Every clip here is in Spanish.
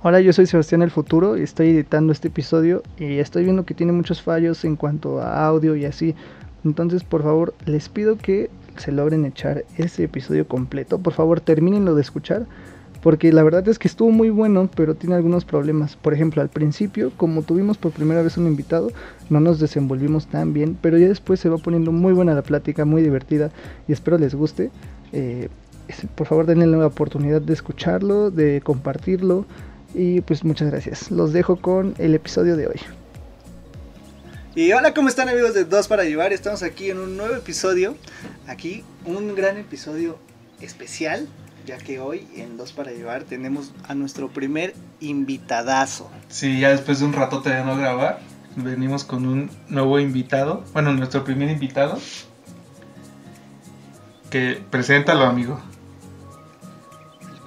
Hola, yo soy Sebastián el Futuro y estoy editando este episodio y estoy viendo que tiene muchos fallos en cuanto a audio y así. Entonces, por favor, les pido que se logren echar ese episodio completo. Por favor, termínenlo de escuchar porque la verdad es que estuvo muy bueno, pero tiene algunos problemas. Por ejemplo, al principio, como tuvimos por primera vez un invitado, no nos desenvolvimos tan bien, pero ya después se va poniendo muy buena la plática, muy divertida y espero les guste. Eh, por favor, denle la oportunidad de escucharlo, de compartirlo y pues muchas gracias. Los dejo con el episodio de hoy. Y hola, ¿cómo están amigos de Dos para Llevar? Estamos aquí en un nuevo episodio. Aquí un gran episodio especial, ya que hoy en Dos para Llevar tenemos a nuestro primer invitadazo. Sí, ya después de un rato de no grabar, venimos con un nuevo invitado. Bueno, nuestro primer invitado. Que preséntalo, amigo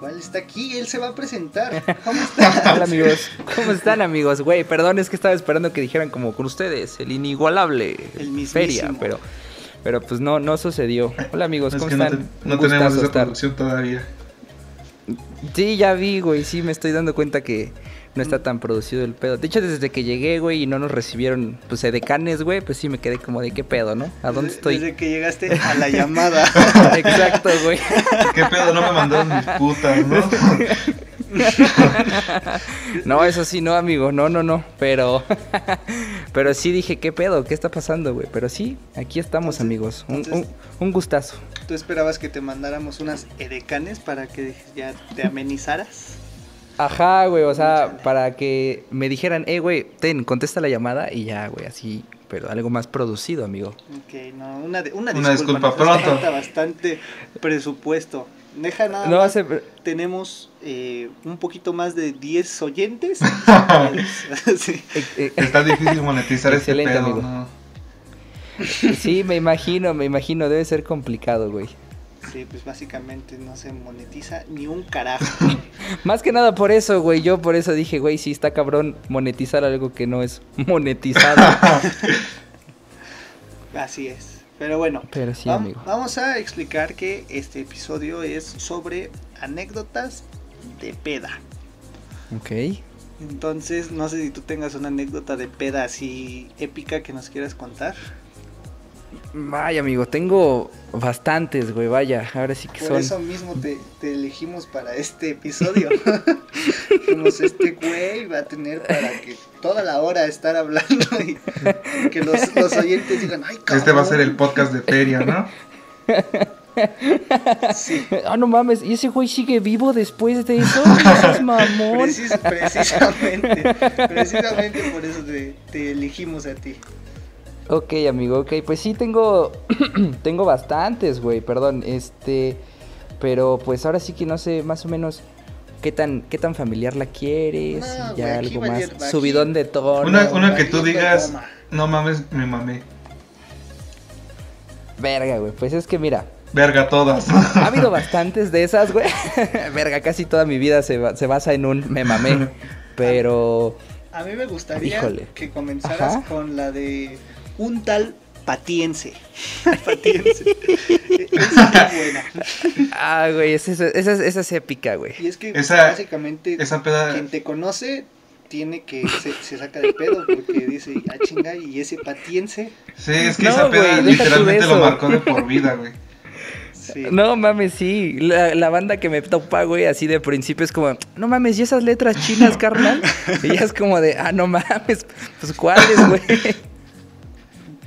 cual está aquí, él se va a presentar. ¿Cómo están? Hola amigos, ¿cómo están amigos? Güey, perdón, es que estaba esperando que dijeran como con ustedes, el inigualable, el feria, pero pero pues no no sucedió. Hola amigos, ¿cómo están? No, tenemos esa producción todavía. Sí, ya vi, güey, sí me estoy dando cuenta que no está tan producido el pedo. De hecho, desde que llegué, güey, y no nos recibieron, pues, decanes, güey, pues sí me quedé como de qué pedo, ¿no? ¿A dónde estoy? Desde que llegaste a la llamada. Exacto, güey. ¿Qué pedo? No me mandaron mis putas, ¿no? no, eso sí, no, amigo, no, no, no, pero, pero sí dije, ¿qué pedo? ¿Qué está pasando, güey? Pero sí, aquí estamos, amigos, un, un, gustazo. ¿Tú esperabas que te mandáramos unas edecanes para que ya te amenizaras? Ajá, güey, o sea, para que me dijeran, eh, güey, ten, contesta la llamada y ya, güey, así, pero algo más producido, amigo. Ok, no, una, una, una disculpa, pronto. Bastante presupuesto. Deja nada no, más. Tenemos eh, un poquito más de 10 oyentes. sí. Eh, eh, Está difícil monetizar este pedo, amigo. ¿no? Sí, me imagino, me imagino, debe ser complicado, güey. Sí, pues básicamente no se monetiza ni un carajo. Más que nada por eso, güey. Yo por eso dije, güey, sí está cabrón monetizar algo que no es monetizado. Así es. Pero bueno, Pero sí, vamos, amigo. vamos a explicar que este episodio es sobre anécdotas de peda. Ok. Entonces, no sé si tú tengas una anécdota de peda así épica que nos quieras contar. Vaya, amigo, tengo bastantes, güey, vaya, ahora sí que son. Por eso mismo te, elegimos para este episodio. Como este güey va a tener para que toda la hora estar hablando y que los, oyentes digan, ay, cabrón. Este va a ser el podcast de Feria, ¿no? Sí. Ah, no mames, ¿y ese güey sigue vivo después de eso? es mamón? precisamente, precisamente por eso te elegimos a ti. Ok, amigo, ok. Pues sí, tengo. tengo bastantes, güey, perdón. Este. Pero pues ahora sí que no sé más o menos qué tan, qué tan familiar la quieres. ya algo más. subidón de tono. Una, que tú digas, no mames, me mamé. Verga, güey. Pues es que mira. Verga todas. Ha habido bastantes de esas, güey. Verga, casi toda mi vida se, se basa en un me mamé. Pero. A mí me gustaría que comenzaras con la de un tal Patiense. Patiense. esa es buena. Ah, güey, esa, esa, esa, es épica, güey. Y es que básicamente quien te conoce tiene que se, se, saca de pedo porque dice, ah, chinga, y ese patiense. Sí, es que esa peda literalmente lo marcó de por vida, güey. Sí. No mames, sí. La, la, banda que me topa, güey, así de principio es como, no mames, ¿y esas letras chinas, carnal? y ya es como de, ah, no mames, pues cuáles, güey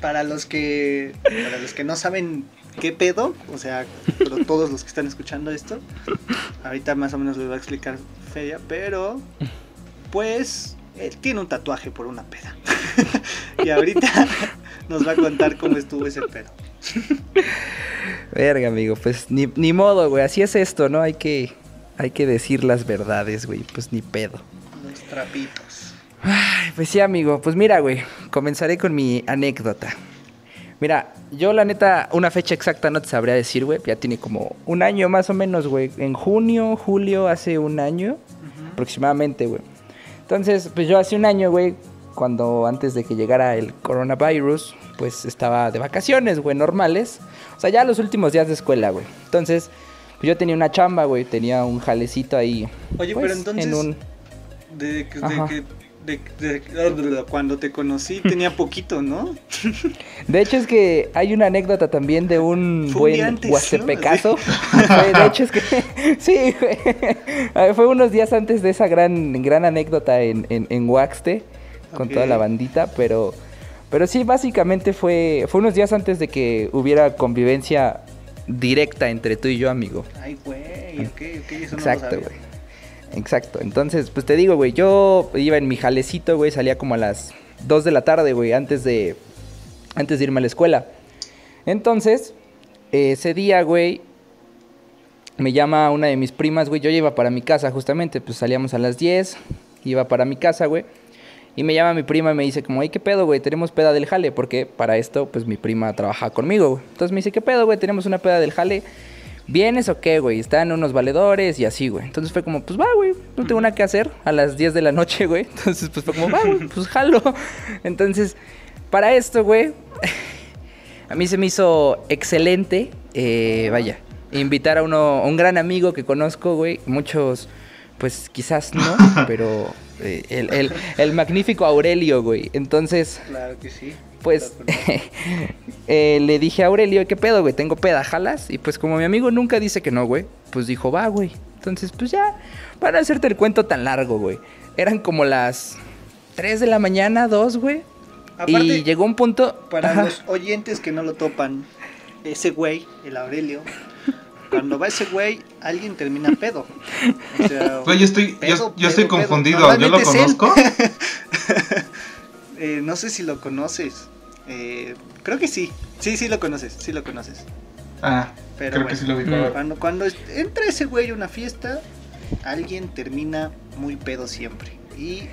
para los que para los que no saben qué pedo, o sea, pero todos los que están escuchando esto, ahorita más o menos les voy a explicar Feria, pero pues él tiene un tatuaje por una peda. y ahorita nos va a contar cómo estuvo ese pedo. Verga, amigo, pues ni, ni modo, güey, así es esto, ¿no? Hay que hay que decir las verdades, güey, pues ni pedo. Los trapitos. Ay, pues sí, amigo. Pues mira, güey, comenzaré con mi anécdota. Mira, yo la neta, una fecha exacta no te sabría decir, güey. Ya tiene como un año más o menos, güey. En junio, julio, hace un año aproximadamente, güey. Entonces, pues yo hace un año, güey, cuando antes de que llegara el coronavirus, pues estaba de vacaciones, güey, normales. O sea, ya los últimos días de escuela, güey. Entonces, pues yo tenía una chamba, güey. Tenía un jalecito ahí. Oye, pero pues, entonces... En un de, que de- de- cuando te conocí tenía poquito, ¿no? De hecho es que hay una anécdota también de un Fue buen antes, ¿no? huastepecazo. Fue- de hecho es que sí, Fue unos días antes de esa gran gran anécdota en, en, en Huaxte con toda la bandita, pero pero sí básicamente fue fue unos días antes de que hubiera convivencia directa entre tú y yo, amigo. Ay, güey, ok, ok, eso no lo Exacto, sabía. güey. Exacto. Entonces, pues te digo, güey, yo iba en mi jalecito, güey, salía como a las 2 de la tarde, güey, antes de antes de irme a la escuela. Entonces, ese día, güey, me llama una de mis primas, güey, yo ya iba para mi casa justamente, pues salíamos a las 10, iba para mi casa, güey. Y me llama mi prima y me dice como, ay, ¿qué pedo, güey? Tenemos peda del jale, porque para esto, pues mi prima trabajaba conmigo, güey. Entonces me dice, ¿qué pedo, güey? Tenemos una peda del jale. ¿Vienes o qué, güey? Están unos valedores y así, güey. Entonces fue como, pues va, güey, no tengo nada que hacer a las 10 de la noche, güey. Entonces, pues fue como, va, güey, pues jalo. Entonces, para esto, güey, a mí se me hizo excelente, eh, vaya, invitar a uno, a un gran amigo que conozco, güey. Muchos, pues quizás no, pero eh, el, el- el magnífico Aurelio, güey. Entonces, Claro que sí. Pues eh, le dije a Aurelio, ¿qué pedo, güey? Tengo peda, jalas. Y pues como mi amigo nunca dice que no, güey, pues dijo, va, güey. Entonces, pues ya, para hacerte el cuento tan largo, güey. Eran como las 3 de la mañana, 2, güey. Aparte, y llegó un punto... Para Ajá. los oyentes que no lo topan, ese güey, el Aurelio, cuando va ese güey, alguien termina pedo. O sea, Güey, yo estoy, pedo, yo, yo estoy pedo, pedo. confundido. ¿Yo lo conozco? Eh, no sé si lo conoces. Eh, creo que sí. Sí, sí lo conoces. Sí lo conoces. Ah, Pero creo bueno. que sí lo vi. Mm. Cuando, cuando entra ese güey a una fiesta, alguien termina muy pedo siempre. Y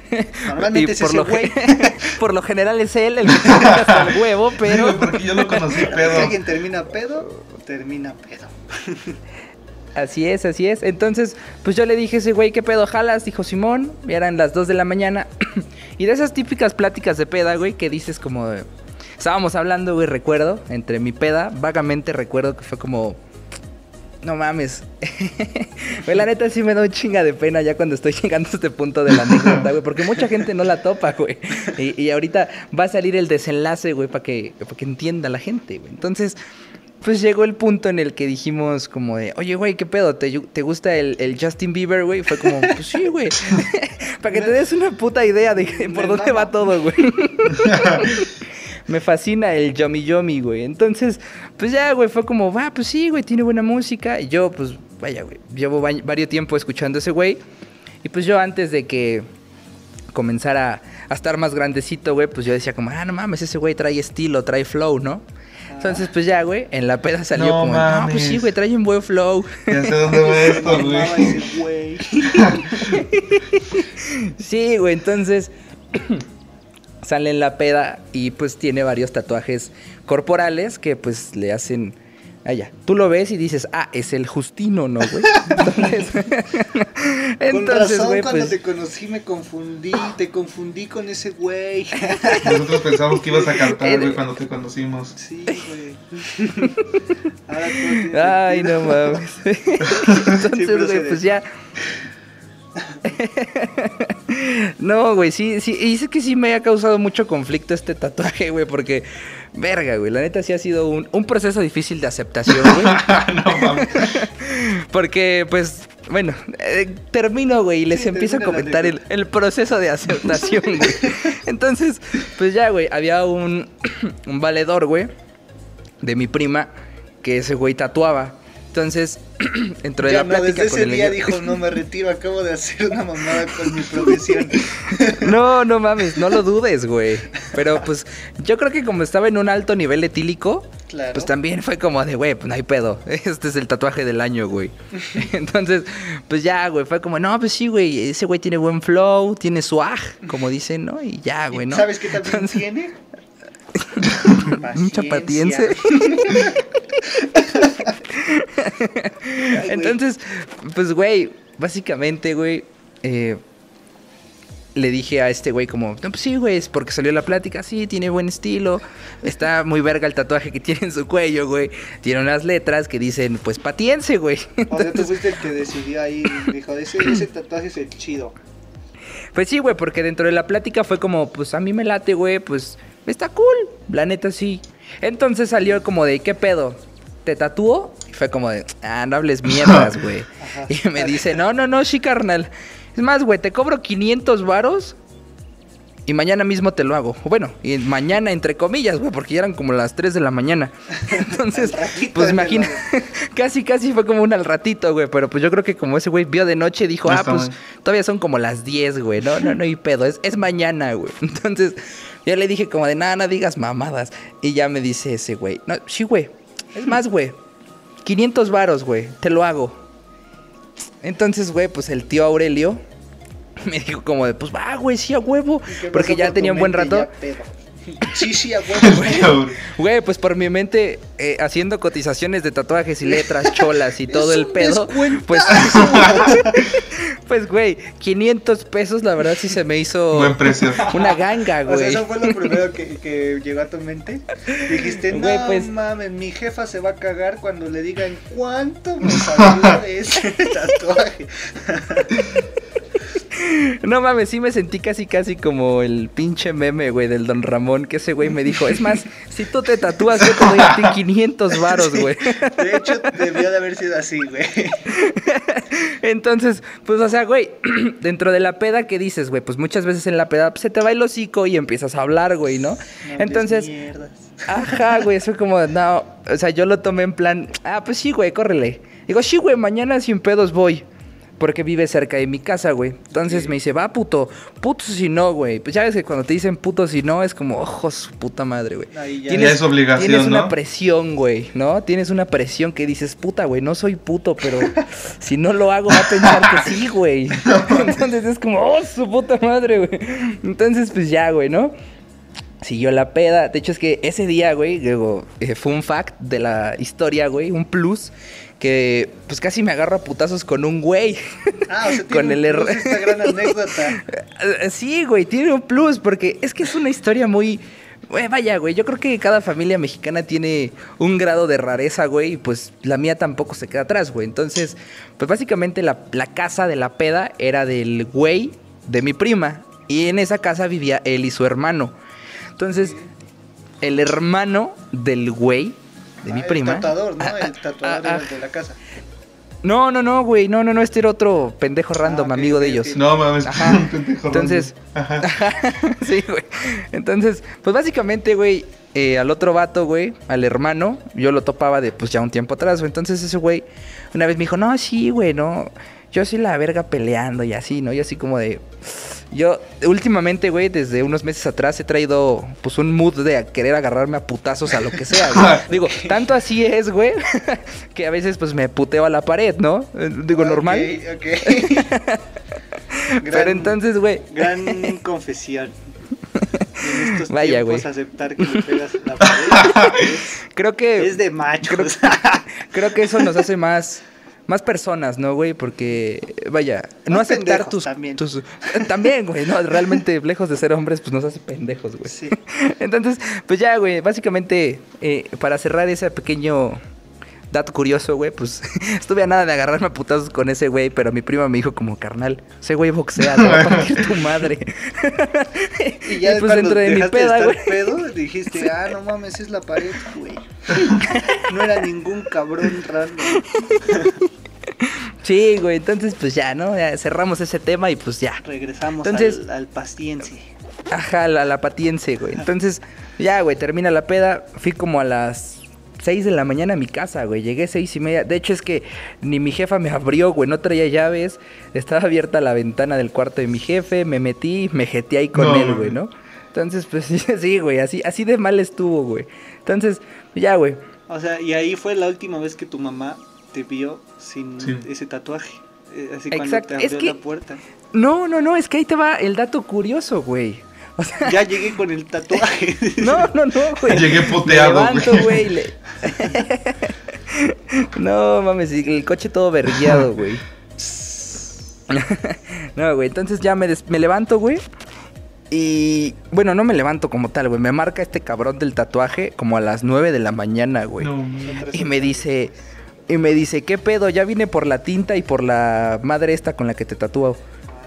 normalmente Y es por ese lo, güey. por lo general es él el que termina hasta el huevo, pero... porque yo lo conocí Si pedo. alguien termina pedo, termina pedo. Así es, así es. Entonces, pues yo le dije ese güey, ¿qué pedo jalas? Dijo Simón, ya eran las 2 de la mañana. y de esas típicas pláticas de peda, güey, que dices como de... Estábamos hablando, güey, recuerdo, entre mi peda, vagamente recuerdo que fue como... No mames. La neta sí me da un chinga de pena ya cuando estoy llegando a este punto de la anécdota, güey. Porque mucha gente no la topa, güey. Y, ahorita va a salir el desenlace, güey, para que, pa' que entienda la gente, güey. Entonces, pues llegó el punto en el que dijimos como de, oye, güey, ¿qué pedo? ¿Te, te gusta el, el Justin Bieber, güey? Fue como, pues sí, güey. Para que te des una puta idea de por dónde va todo, güey. Me fascina el Yomi Yomi, güey. Entonces, pues ya, güey, fue como, va, pues sí, güey, tiene buena música. Y yo, pues, vaya, güey, llevo va- varios tiempo escuchando ese güey. Y pues yo antes de que comenzara a estar más grandecito, güey, pues yo decía como, ah, no mames, ese güey trae estilo, trae flow, ¿no? Entonces, pues ya, güey, en la peda salió No como, no, pues sí, güey, trae un buen flow. Ya sé dónde va esto, güey. Sí, güey, entonces sale en la peda y pues tiene varios tatuajes corporales que pues le hacen... Allá, tú lo ves y dices, ah, es el Justino, ¿no, güey? Entonces, Con entonces, razón, güey, cuando pues... te conocí me confundí, te confundí con ese güey. Nosotros pensamos que ibas a cantar, güey, cuando te conocimos. Sí, güey. Ahora Ay, sentido. no mames. Entonces, güey, pues ya. no, güey, sí, sí. Y es que sí me ha causado mucho conflicto este tatuaje, güey, porque. Verga, güey. La neta sí ha sido un, un proceso difícil de aceptación, güey. no mames. Porque, pues, bueno, eh, termino, güey, y les Sí, empiezo a comentar el, el proceso de aceptación, güey. Entonces, pues ya, güey, había un, un valedor, güey, de mi prima, que ese güey tatuaba. Entonces, dentro de la no, plática desde con ese el día dijo, no me retiro, acabo de hacer una mamada con mi profesión. No, no mames, no lo dudes, güey. Pero pues yo creo que como estaba en un alto nivel etílico, Claro. pues también fue como de, güey, pues no hay pedo. Este es el tatuaje del año, güey. Entonces, pues ya, güey, fue como, no, pues sí, güey, ese güey tiene buen flow, tiene swag, como dicen, ¿no? Y ya, güey, ¿no? ¿Sabes qué también Entonces, tiene? Mucha patiense. Ay. Entonces, pues, güey, básicamente, güey, eh, le dije a este güey como, no, pues sí, güey, es porque salió la plática, sí, tiene buen estilo, está muy verga el tatuaje que tiene en su cuello, güey, tiene unas letras que dicen, pues, patiense, güey. O sea, tú fuiste el que decidió ahí, dijo, ese, ese tatuaje es el chido. Pues sí, güey, porque dentro de la plática fue como, pues a mí me late, güey, pues está cool. La neta sí. Entonces salió como de, ¿qué pedo? ¿Te tatúo? Y fue como de, ah, no hables mierdas, güey. Y me dice, no, no, no, sí, carnal. Es más, güey, te cobro 500 varos y mañana mismo te lo hago. Bueno, y mañana entre comillas, güey, porque ya eran como las 3 de la mañana. Entonces, pues imagina, casi, casi fue como un al ratito, güey. Pero pues yo creo que como ese güey vio de noche, dijo, ah, pues todavía son como las 10, güey. No, no, no, y pedo, es, es mañana, güey. Entonces, yo le dije como de, nada, no digas mamadas. Y ya me dice ese güey, no, sí, güey. Es más, güey. 500 varos, güey. Te lo hago. Entonces, güey, pues el tío Aurelio me dijo como de, pues va, güey, sí, a huevo. ¿Qué Porque ya tenía un buen rato. Sí, sí, a huevo. Güey, pues por mi mente, eh, haciendo cotizaciones de tatuajes y letras cholas y todo Es el un pedo. Pues, pues, güey, 500 pesos, la verdad sí se me hizo Buen precio. una ganga, O sea, güey. eso fue lo primero que, que llegó a tu mente. Dijiste, no Güey, pues- mames, mi jefa se va a cagar cuando le digan cuánto me salió de ese tatuaje. No mames, sí me sentí casi casi como el pinche meme, güey, del Don Ramón, que ese güey me dijo, es más, si tú te tatúas, yo te doy a ti 500 varos, güey. De hecho, debió de haber sido así, güey. Entonces, pues, o sea, güey, dentro de la peda, ¿qué dices, güey? Pues muchas veces en la peda pues, se te va el hocico y empiezas a hablar, güey, ¿no? No Entonces, mierdas. Ajá, güey, fue como, no, o sea, yo lo tomé en plan, ah, pues sí, güey, córrele. Digo, sí, güey, mañana sin pedos voy. Porque vive cerca de mi casa, güey. Entonces Sí. me dice, va, puto. Puto si no, güey. Pues ya ves que cuando te dicen puto si no, es como, ojos, su puta madre, güey. Ya es obligación, Tienes una presión, güey, ¿no? Tienes una presión que dices, puta, güey, no soy puto, pero si no lo hago va a pensar que sí, güey. Entonces es como, oh, su puta madre, güey. Entonces, pues ya, güey, ¿no? Siguió la peda. De hecho, es que ese día, güey, digo, eh, fue un fact de la historia, güey, un plus, que pues casi me agarro a putazos con un güey. Ah, o sea, con tiene el un plus esta gran anécdota. Eh, Sí, güey, tiene un plus, porque es que es una historia muy... Güey, vaya, güey, yo creo que cada familia mexicana tiene un grado de rareza, güey, y pues la mía tampoco se queda atrás, güey. Entonces, pues básicamente la, la casa de la peda era del güey de mi prima, y en esa casa vivía él y su hermano. Entonces, el hermano del güey de mi Ah, prima... El tatuador, ¿no? Ah, El tatuador ah, de- de la casa. No, no, no, güey, no, no, no, este era otro pendejo random, amigo de ellos. No mames. Ajá. pendejo Entonces- random. Ajá. sí, güey. Entonces, pues básicamente, güey, eh, al otro vato, güey, al hermano, yo lo topaba de pues ya un tiempo atrás, güey. Entonces ese güey una vez me dijo, no, sí, güey, no. Yo sí la verga peleando y así, ¿no? Y así como de... Yo últimamente, güey, desde unos meses atrás he traído pues un mood de querer agarrarme a putazos a lo que sea, güey. Digo, tanto así es, güey, que a veces pues me puteo a la pared, ¿no? Eh, Digo, normal. Ok, ok. Pero Gran- entonces, güey, Gran confesión. En estos Vaya, tiempos güey. aceptar que le pegas la pared creo que... es, es de machos. Creo que eso nos hace más, más personas, ¿no, güey? Porque, vaya, no Más aceptar tus, también. tus- También, güey, no, realmente lejos de ser hombres, pues nos hace pendejos, güey. Sí. Entonces, pues ya, güey, básicamente, eh, para cerrar ese pequeño dato curioso, güey, pues estuve a nada de agarrarme a putazos con ese güey, pero mi prima me dijo como, carnal, ese güey boxea, te va a partir tu madre. Y ya pues cuando dentro de mi peda, güey. pedo, dijiste, ah, no mames, es la pared, güey. No era ningún cabrón random. Sí, güey, entonces pues ya, ¿no? Ya cerramos ese tema y pues ya. Regresamos Entonces- al, al paciencia. Ajá, la, la patiense, güey. Entonces, ya, güey, termina la peda. Fui como a las 6 de la mañana a mi casa, güey. Llegué seis y media. De hecho, es que ni mi jefa me abrió, güey. No traía llaves. Estaba abierta la ventana del cuarto de mi jefe. Me metí, me jeté ahí con No, él, güey. ¿no? Entonces, pues sí, güey. Así, así de mal estuvo, güey. Entonces, ya, güey. O sea, y ahí fue la última vez que tu mamá te vio sin Sí. ese tatuaje. Eh, Así cuando Exacto, te abrió es que- la puerta. No, no, no. Es que ahí te va el dato curioso, güey. O sea, Ya llegué con el tatuaje. no, no, no, güey. Llegué Me puteado, levanto, güey. güey. y le- no mames, y el coche todo vergueado, güey. no, güey, entonces ya me, des- me levanto, güey. Y bueno, no me levanto como tal, güey. Me marca este cabrón del tatuaje como a las 9 de la mañana, güey. No. Y me dice, y me dice, ¿qué pedo? Ya vine por la tinta y por la madre esta con la que te tatúo.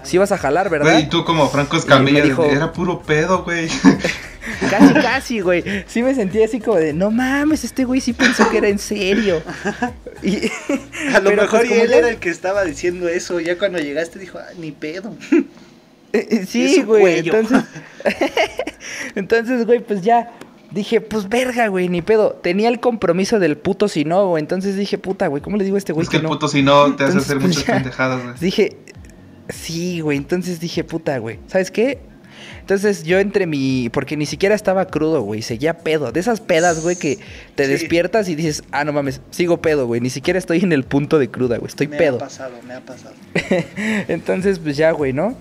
Sí vas a jalar, ¿verdad? Güey, y tú como Franco Escamilla, dijo- era puro pedo, güey. Casi, casi, güey. Sí me sentí así como de, no mames, este güey sí pensó que era en serio. Y- A lo pero, mejor pues, y él era el que estaba diciendo eso. Ya cuando llegaste dijo, ah, ni pedo. Eh, eh, Sí, güey. Entonces, entonces, güey, pues ya dije, pues verga, güey, ni pedo. Tenía el compromiso del puto si no, güey. Entonces dije, puta, güey, ¿cómo le digo a este güey es que que el no? puto si no te hace Entonces, hacer pues, muchas ya. pendejadas, güey. Dije, sí, güey. Entonces dije, puta, güey. ¿Sabes qué? Entonces yo entre mi. Porque ni siquiera estaba crudo, güey. Seguía pedo. De esas pedas, güey, que te Sí. despiertas y dices, ah, no mames, sigo pedo, güey. Ni siquiera estoy en el punto de cruda, güey. Estoy me pedo. ha pasado, me ha pasado. Entonces, pues ya, güey, ¿no?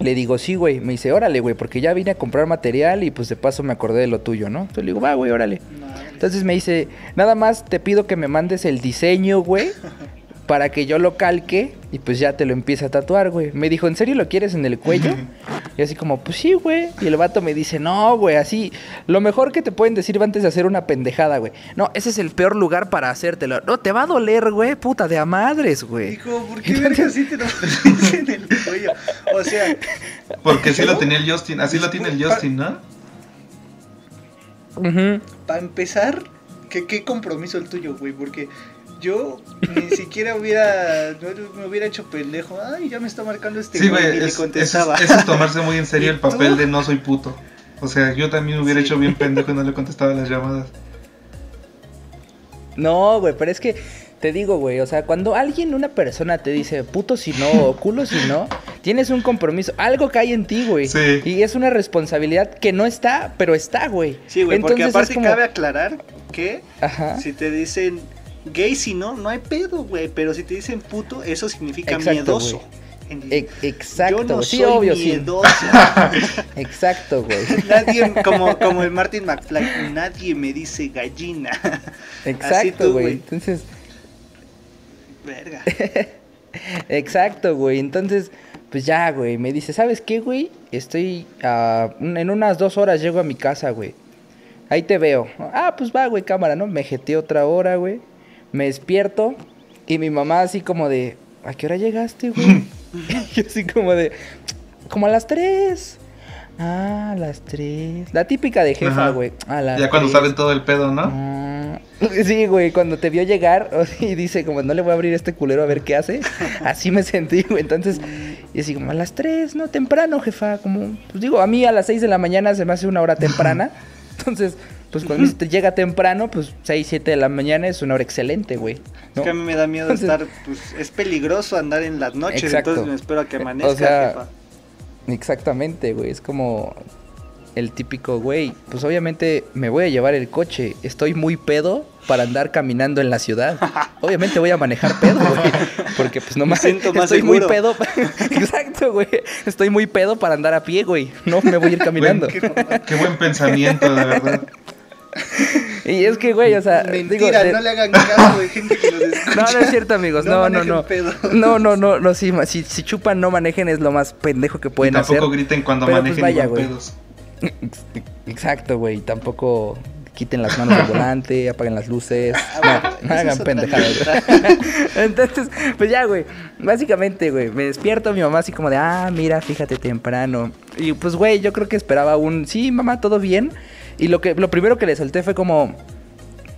Le digo, sí, güey. Me dice, órale, güey, porque ya vine a comprar material y pues de paso me acordé de lo tuyo, ¿no? Entonces le digo, va, güey, órale. Madre. Entonces me dice, nada más te pido que me mandes el diseño, güey, para que yo lo calque y pues ya te lo empiece a tatuar, güey. Me dijo, ¿en serio lo quieres en el cuello? Y así como, pues sí, güey. Y el vato me dice, no, güey, así, lo mejor que te pueden decir antes de hacer una pendejada, güey. No, ese es el peor lugar para hacértelo. No, te va a doler, güey, puta, de a madres, güey. Dijo, ¿por qué verga así te lo en el cuello? O sea, Porque así lo tenía el Justin, así lo tiene el Justin, ¿no? Para empezar, ¿qué, qué compromiso el tuyo, güey? Porque yo ni siquiera hubiera, no- me hubiera hecho pendejo. Ay, ya me está marcando este Sí, güey. y le eso, contestaba. es, eso es tomarse muy en serio ¿Y el papel tú? de no soy puto. O sea, yo también me hubiera Sí. hecho bien pendejo y no le contestaba las llamadas. No, güey, pero es que te digo, güey, o sea, cuando alguien, una persona te dice puto si no o culo si no, tienes un compromiso, algo cae en ti, güey. Sí. Y es una responsabilidad que no está, pero está, güey. Sí, güey, porque aparte como- cabe aclarar que Ajá. si te dicen gay, si no, no hay pedo, güey. Pero si te dicen puto, eso significa Exacto, miedoso. E- exacto, Yo no sí, soy obvio, sí. miedoso. Exacto, güey. Nadie, como, como el Martin McFly, nadie me dice gallina. Exacto, güey. Entonces, Verga. exacto, güey. Entonces, pues ya, güey. Me dice, ¿sabes qué, güey? Estoy ah, en unas dos horas llego a mi casa, güey. Ahí te veo. Ah, pues va, güey, cámara, ¿no? Me jeté otra hora, güey. Me despierto y mi mamá así como de, ¿a qué hora llegaste, güey? y así como de, como a las tres. Ah, a las tres. La típica de jefa, Ajá. güey. A las Ya cuando tres. saben todo el pedo, ¿no? Ah, Sí, güey, cuando te vio llegar y dice como no le voy a abrir a este culero a ver qué hace, así me sentí, güey. Entonces, y así como a las 3, no, temprano, jefa, como, pues digo, a mí a las 6 de la mañana se me hace una hora temprana. Entonces, pues cuando te llega temprano, pues 6, 7 de la mañana es una hora excelente, güey. ¿no? Es que a mí me da miedo Entonces- estar, pues es peligroso andar en las noches, Exacto. entonces me espero a que amanezca, O sea, jefa. Exactamente, güey. Es como el típico, güey. Pues obviamente me voy a llevar el coche. Estoy muy pedo para andar caminando en la ciudad. Obviamente voy a manejar pedo, güey. Porque pues no Me más. siento más Estoy muy seguro. pedo. Exacto, güey. Estoy muy pedo para andar a pie, güey. No me voy a ir caminando. Qué buen pensamiento, de verdad. Y es que, güey, o sea. Mentira, digo, de- no le hagan caso de gente que nos escucha. No, no es cierto, amigos. No, no, no. pedo. No, no, no, no, sí, si, si chupan, no manejen, es lo más pendejo que Y pueden hacer. tampoco griten cuando Pero, pues, manejen vaya, y van güey. pedos. Ex- Exacto, güey. Tampoco quiten las manos del volante, apaguen las luces. Ah, No, bueno, no hagan pendejadas. Entonces, pues ya, güey. Básicamente, güey, me despierto mi mamá así como de, ah, mira, fíjate temprano. Y pues, güey, yo creo que esperaba un, sí, mamá, todo bien. Y lo que lo primero que le solté fue como,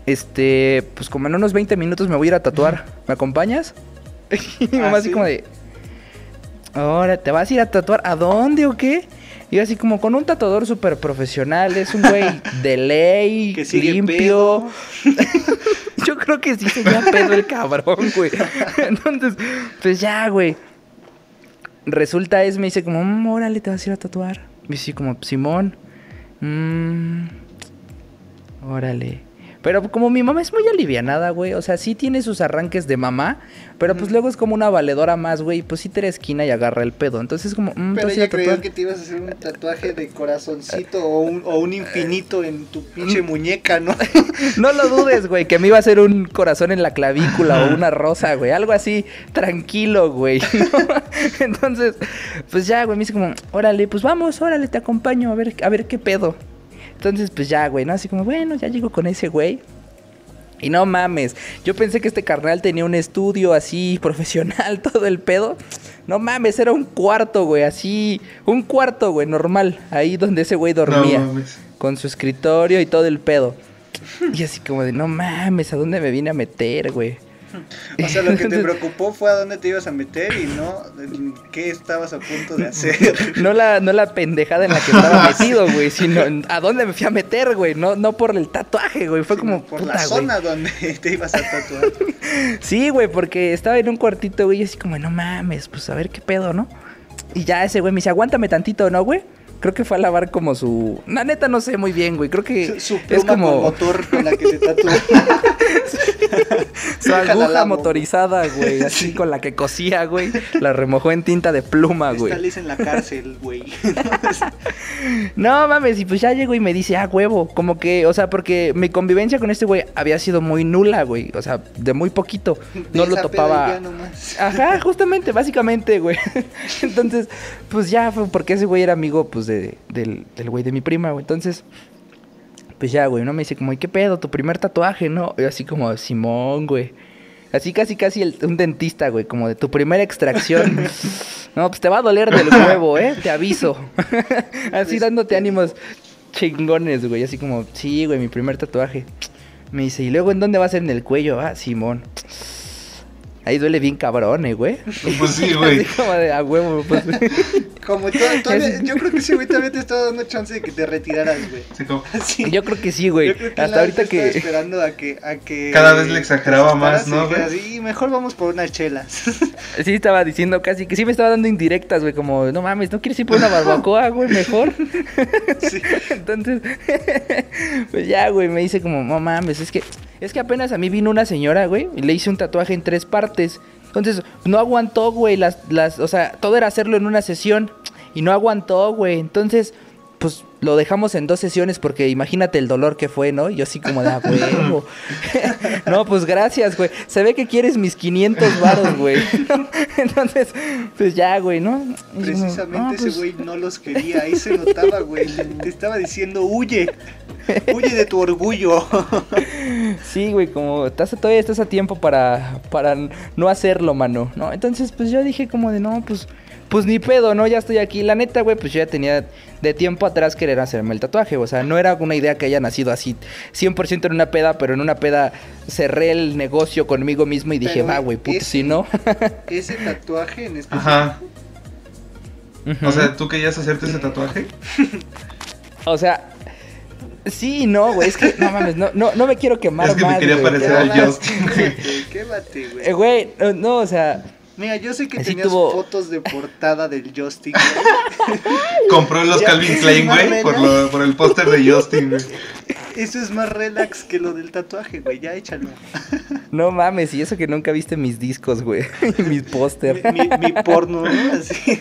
este, pues como en unos 20 minutos me voy a ir a tatuar. ¿Me acompañas? Y mi Ah, mamá así ¿sí? como de, Ahora, ¿te vas a ir a tatuar? ¿A dónde o qué? Y así como con un tatuador súper profesional, es un güey de ley, Que sigue limpio. pedo. Yo creo que sí se ya pedo el cabrón, güey. Entonces, pues ya, güey. Resulta es, me dice como, "Mm, órale, te vas a ir a tatuar. Y así como, Simón. "Mm, órale. Pero como mi mamá es muy alivianada, güey. O sea, sí tiene sus arranques de mamá. Pero pues luego es como una valedora más, güey. Pues sí te da esquina y agarra el pedo. Entonces como, mm, Pero ella creyó que te ibas a hacer un tatuaje de corazoncito o un, o un infinito en tu pinche muñeca, ¿no? No lo dudes, güey, que me iba a hacer un corazón en la clavícula o una rosa, güey. Algo así, tranquilo, güey. ¿no? Entonces, pues ya, güey, me dice como, órale, pues vamos, órale, te acompaño, a ver, a ver qué pedo. Entonces, pues ya, güey, ¿no? Así como, bueno, ya llego con ese güey. Y no mames, yo pensé que este carnal tenía un estudio así profesional, todo el pedo. No mames, era un cuarto, güey, así. Un cuarto, güey, normal. Ahí donde ese güey dormía. No mames. con su escritorio y todo el pedo. Y así como de, no mames, ¿a dónde me vine a meter, güey? O sea, lo que te preocupó fue a dónde te ibas a meter y no qué estabas a punto de hacer. No la, no la pendejada en la que estaba metido, güey, sino en a dónde me fui a meter, güey. No, no por el tatuaje, güey. Fue como, por puta, la güey. zona donde te ibas a tatuar. Sí, güey, porque estaba en un cuartito, güey, y así como, no mames, pues a ver qué pedo, ¿no? Y ya ese güey me dice, aguántame tantito, ¿no, güey? Creo que fue a lavar como su... La neta no sé muy bien, güey. Creo que Su, su es con como motor con la que se tatuó. su aguja motorizada, güey. Así con la que cosía, güey. La remojó en tinta de pluma, güey. Liz en la cárcel, güey. No mames, y pues ya llegó y me dice, ah, huevo. Como que, o sea, porque mi convivencia con este güey había sido muy nula, güey. O sea, de muy poquito. No lo topaba. nomás. Ajá, justamente, básicamente, güey. Entonces, pues ya fue porque ese güey era amigo, pues, de, del, del güey de mi prima, güey. Entonces, pues ya, güey, ¿no? Me dice como, ¿y qué pedo? Tu primer tatuaje, ¿no? Y así como, Simón, güey. Así casi, casi el- un dentista, güey, como de tu primera extracción. no, pues te va a doler del huevo, ¿eh? Te aviso. así dándote ánimos chingones, güey. Así como, sí, güey, mi primer tatuaje. Me dice, ¿y luego en dónde va a ser en el cuello? Ah, Simón. Ahí duele bien cabrón, eh, güey. Pues sí, güey. Así como de a huevo, pues. Como to- todavía, yo creo que ese güey todavía te estaba dando chance de que te retiraras, güey. Sí, como- Sí. Yo creo que sí, güey. Yo creo que Hasta la ahorita que. esperando a que, a que Cada vez le exageraba más, ¿no, güey? Sí, mejor vamos por unas chelas. Sí, estaba diciendo casi que sí me estaba dando indirectas, güey. Como, no mames, ¿no quieres ir por una barbacoa, güey? Mejor. Sí. Entonces, pues ya, güey, me dice como, no mames, es que, es que apenas a mí vino una señora, güey, y le hice un tatuaje en tres partes. Entonces, no aguantó, güey, las, las, o sea, todo era hacerlo en una sesión y no aguantó, güey. Entonces, pues lo dejamos en dos sesiones porque imagínate el dolor que fue, ¿no? Yo así como de, "Ah, huevo. no, pues gracias, güey. Se ve que quieres mis 500 varos, güey. Entonces, pues ya, güey, ¿no? Precisamente "No, ese pues, güey no los quería, ahí se notaba, güey. Te estaba diciendo, huye, huye de tu orgullo. Sí, güey, como estás, todavía estás a tiempo para, para no hacerlo, mano, ¿no? Entonces, pues yo dije como de, no, pues, pues ni pedo, ¿no? Ya estoy aquí. La neta, güey, pues yo ya tenía de tiempo atrás querer hacerme el tatuaje. O sea, no era una idea que haya nacido así 100% en una peda, pero en una peda cerré el negocio conmigo mismo y dije, va, güey, puto, si no. Ese tatuaje en específico. Ajá. O sea, ¿tú querías hacerte ese tatuaje? O sea, sí y no, güey, es que, no mames, no, no, no me quiero quemar Es que me quería güey. parecer al mal, Justin, güey. quémate, Quémate, güey. Eh, Güey, no, no, o sea, Mira, yo sé que Así tenías tuvo- fotos de portada del Justin. güey. Compró los Ya. Calvin Klein, güey, por, lo- por el póster de Justin, güey. Eso es más relax que lo del tatuaje, güey. Ya échalo. no mames, y eso que nunca viste mis discos, güey, y mis póster. Mi, mi- mi porno, ¿no? Así.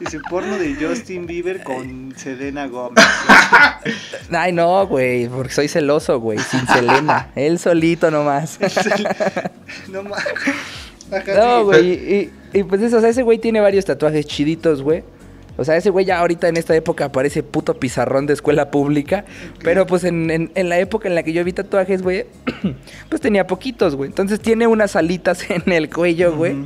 Dice porno de Justin Bieber con Selena Gómez. Ay, no, güey, porque soy celoso, güey, sin Selena. Él solito nomás. No mames. Ajá, No, sí. güey, y, y pues eso, o sea, ese güey tiene varios tatuajes chiditos, güey. O sea, ese güey ya ahorita en esta época parece puto pizarrón de escuela pública. Pero pues en, en- en la época en la que yo vi tatuajes, güey, pues tenía poquitos, güey. Entonces tiene unas alitas en el cuello, güey.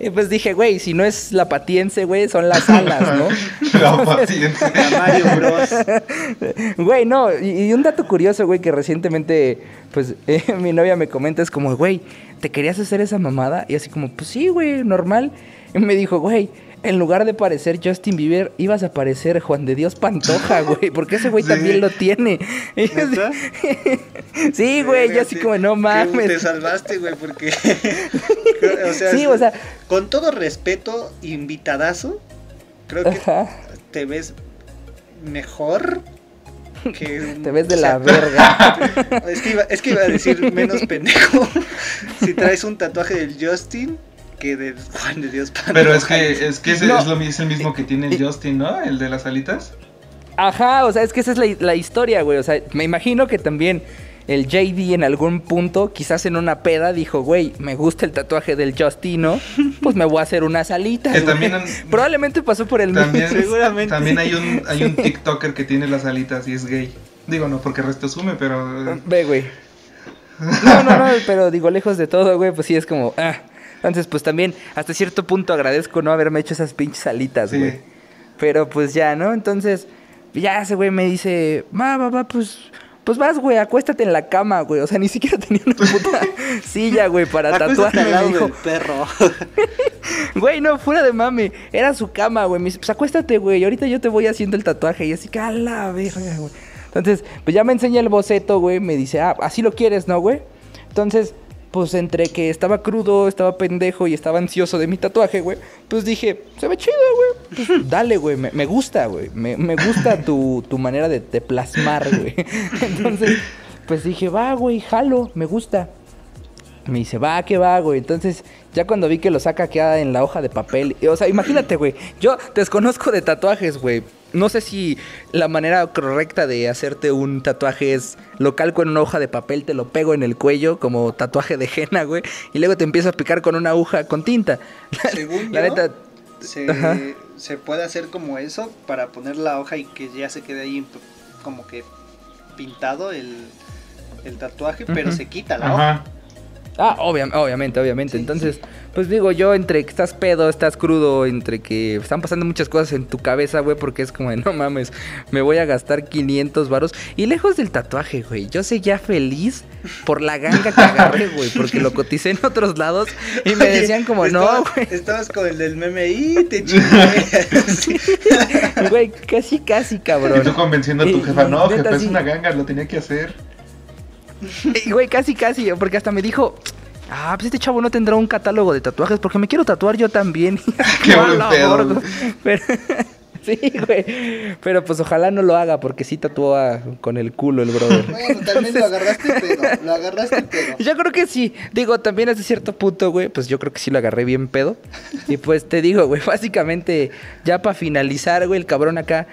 y pues dije, güey, si no es la patiense, güey, son las alas, ¿no? La paciencia. A Mario Bros. Güey, no, y, y un dato curioso, güey, que recientemente, pues, eh, mi novia me comenta, es como, güey, ¿te querías hacer esa mamada? Y así como, pues sí, güey, normal. Y me dijo, güey, en lugar de parecer Justin Bieber, ibas a parecer Juan de Dios Pantoja, güey, porque ese güey Sí. también lo tiene. Sí, güey, yo así como, no Que Te mames. salvaste, güey, porque. o sea, Sí, o sea, Con todo respeto, invitadazo, creo que ajá, te ves mejor que. un- te ves de o la sea, verga. Es que, iba, es que iba a decir menos pendejo si traes un tatuaje del Justin que del Juan de Dios Pantoja. Pero es que, es, que ese No. es, lo, es el mismo que tiene el Justin, ¿no? El de las alitas. Ajá, o sea, es que esa es la, la historia, güey. O sea, me imagino que también el JD en algún punto, quizás en una peda, dijo, güey, me gusta el tatuaje del Justino, pues me voy a hacer unas alitas. Que güey". también han- Probablemente pasó por el También, Seguramente. También hay un, hay un TikToker que tiene las alitas y es gay. Digo, no porque el resto asume, pero. eh, Ve, güey. No, no, no, pero digo, lejos de todo, güey, pues sí es como, ah. Entonces, pues también, hasta cierto punto agradezco no haberme hecho esas pinches alitas, Sí. güey. Pero pues ya, ¿no? Entonces, ya ese güey me dice, va, va, va, pues, pues vas, güey, acuéstate en la cama, güey. O sea, ni siquiera tenía una puta silla, güey, para tatuarme. al lado del perro. Güey, no, fuera de mame. Era su cama, güey. Me dice, pues acuéstate, güey. Ahorita yo te voy haciendo el tatuaje. Y así que a la verga, güey. Entonces, pues ya me enseña el boceto, güey. Me dice, ah, así lo quieres, ¿no, güey? Entonces, pues entre que estaba crudo, estaba pendejo y estaba ansioso de mi tatuaje, güey. Pues dije, se ve chido, güey. Pues dale, güey. Me, me gusta, güey. Me, me gusta tu, tu manera de, de plasmar, güey. Entonces, pues dije, va, güey, jalo, me gusta. Me dice, va, que va, güey. Entonces, ya cuando vi que lo saca, queda en la hoja de papel. O sea, imagínate, güey. Yo desconozco de tatuajes, güey. No sé si la manera correcta de hacerte un tatuaje es lo calco en una hoja de papel, te lo pego en el cuello como tatuaje de henna, güey. Y luego te empiezo a picar con una aguja con tinta. Según la yo, neta, se, Ajá. se puede hacer como eso para poner la hoja y que ya se quede ahí como que pintado el, el tatuaje, pero se quita la hoja. Ah, obvia- obviamente, obviamente. Sí, Entonces, pues digo, yo entre que estás pedo, estás crudo, entre que están pasando muchas cosas en tu cabeza, güey, porque es como de, no mames, me voy a gastar 500 varos. Y lejos del tatuaje, güey, yo seguía feliz por la ganga que agarré, güey, porque lo coticé en otros lados y me decían como, no, Estabas- güey. Estabas con el del meme y te chingué. Güey, casi, casi, Y cabrón. tú convenciendo a tu Y- jefa, y no, jefa, es una ganga, lo tenía que hacer. Y, Güey, casi, casi, porque hasta me dijo, ah, pues este chavo no tendrá un catálogo de tatuajes porque me quiero tatuar yo también. Qué buen la pedo, güey. Pero- sí, güey. Pero pues ojalá no lo haga porque sí tatúa con el culo el brother. Bueno, también lo agarraste pedo. Lo agarraste pedo. Yo creo que sí. Digo, también hasta cierto punto, güey, pues yo creo que sí lo agarré bien pedo. Y pues te digo, güey, básicamente, ya para finalizar, güey, el cabrón acá,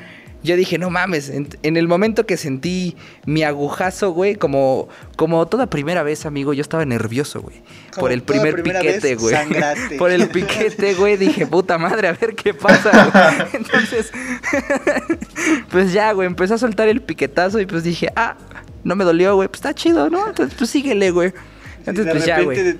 yo dije, no mames, en, en el momento que sentí mi agujazo, güey, como, como toda primera vez, amigo, yo estaba nervioso, güey. Por el primer piquete, güey. Por el piquete, güey, dije, puta madre, a ver qué pasa, güey. Entonces, pues ya, güey, empezó a soltar el piquetazo y pues dije, ah, no me dolió, güey, pues está chido, ¿no? Entonces, pues síguele, güey. Entonces, de pues ya, güey.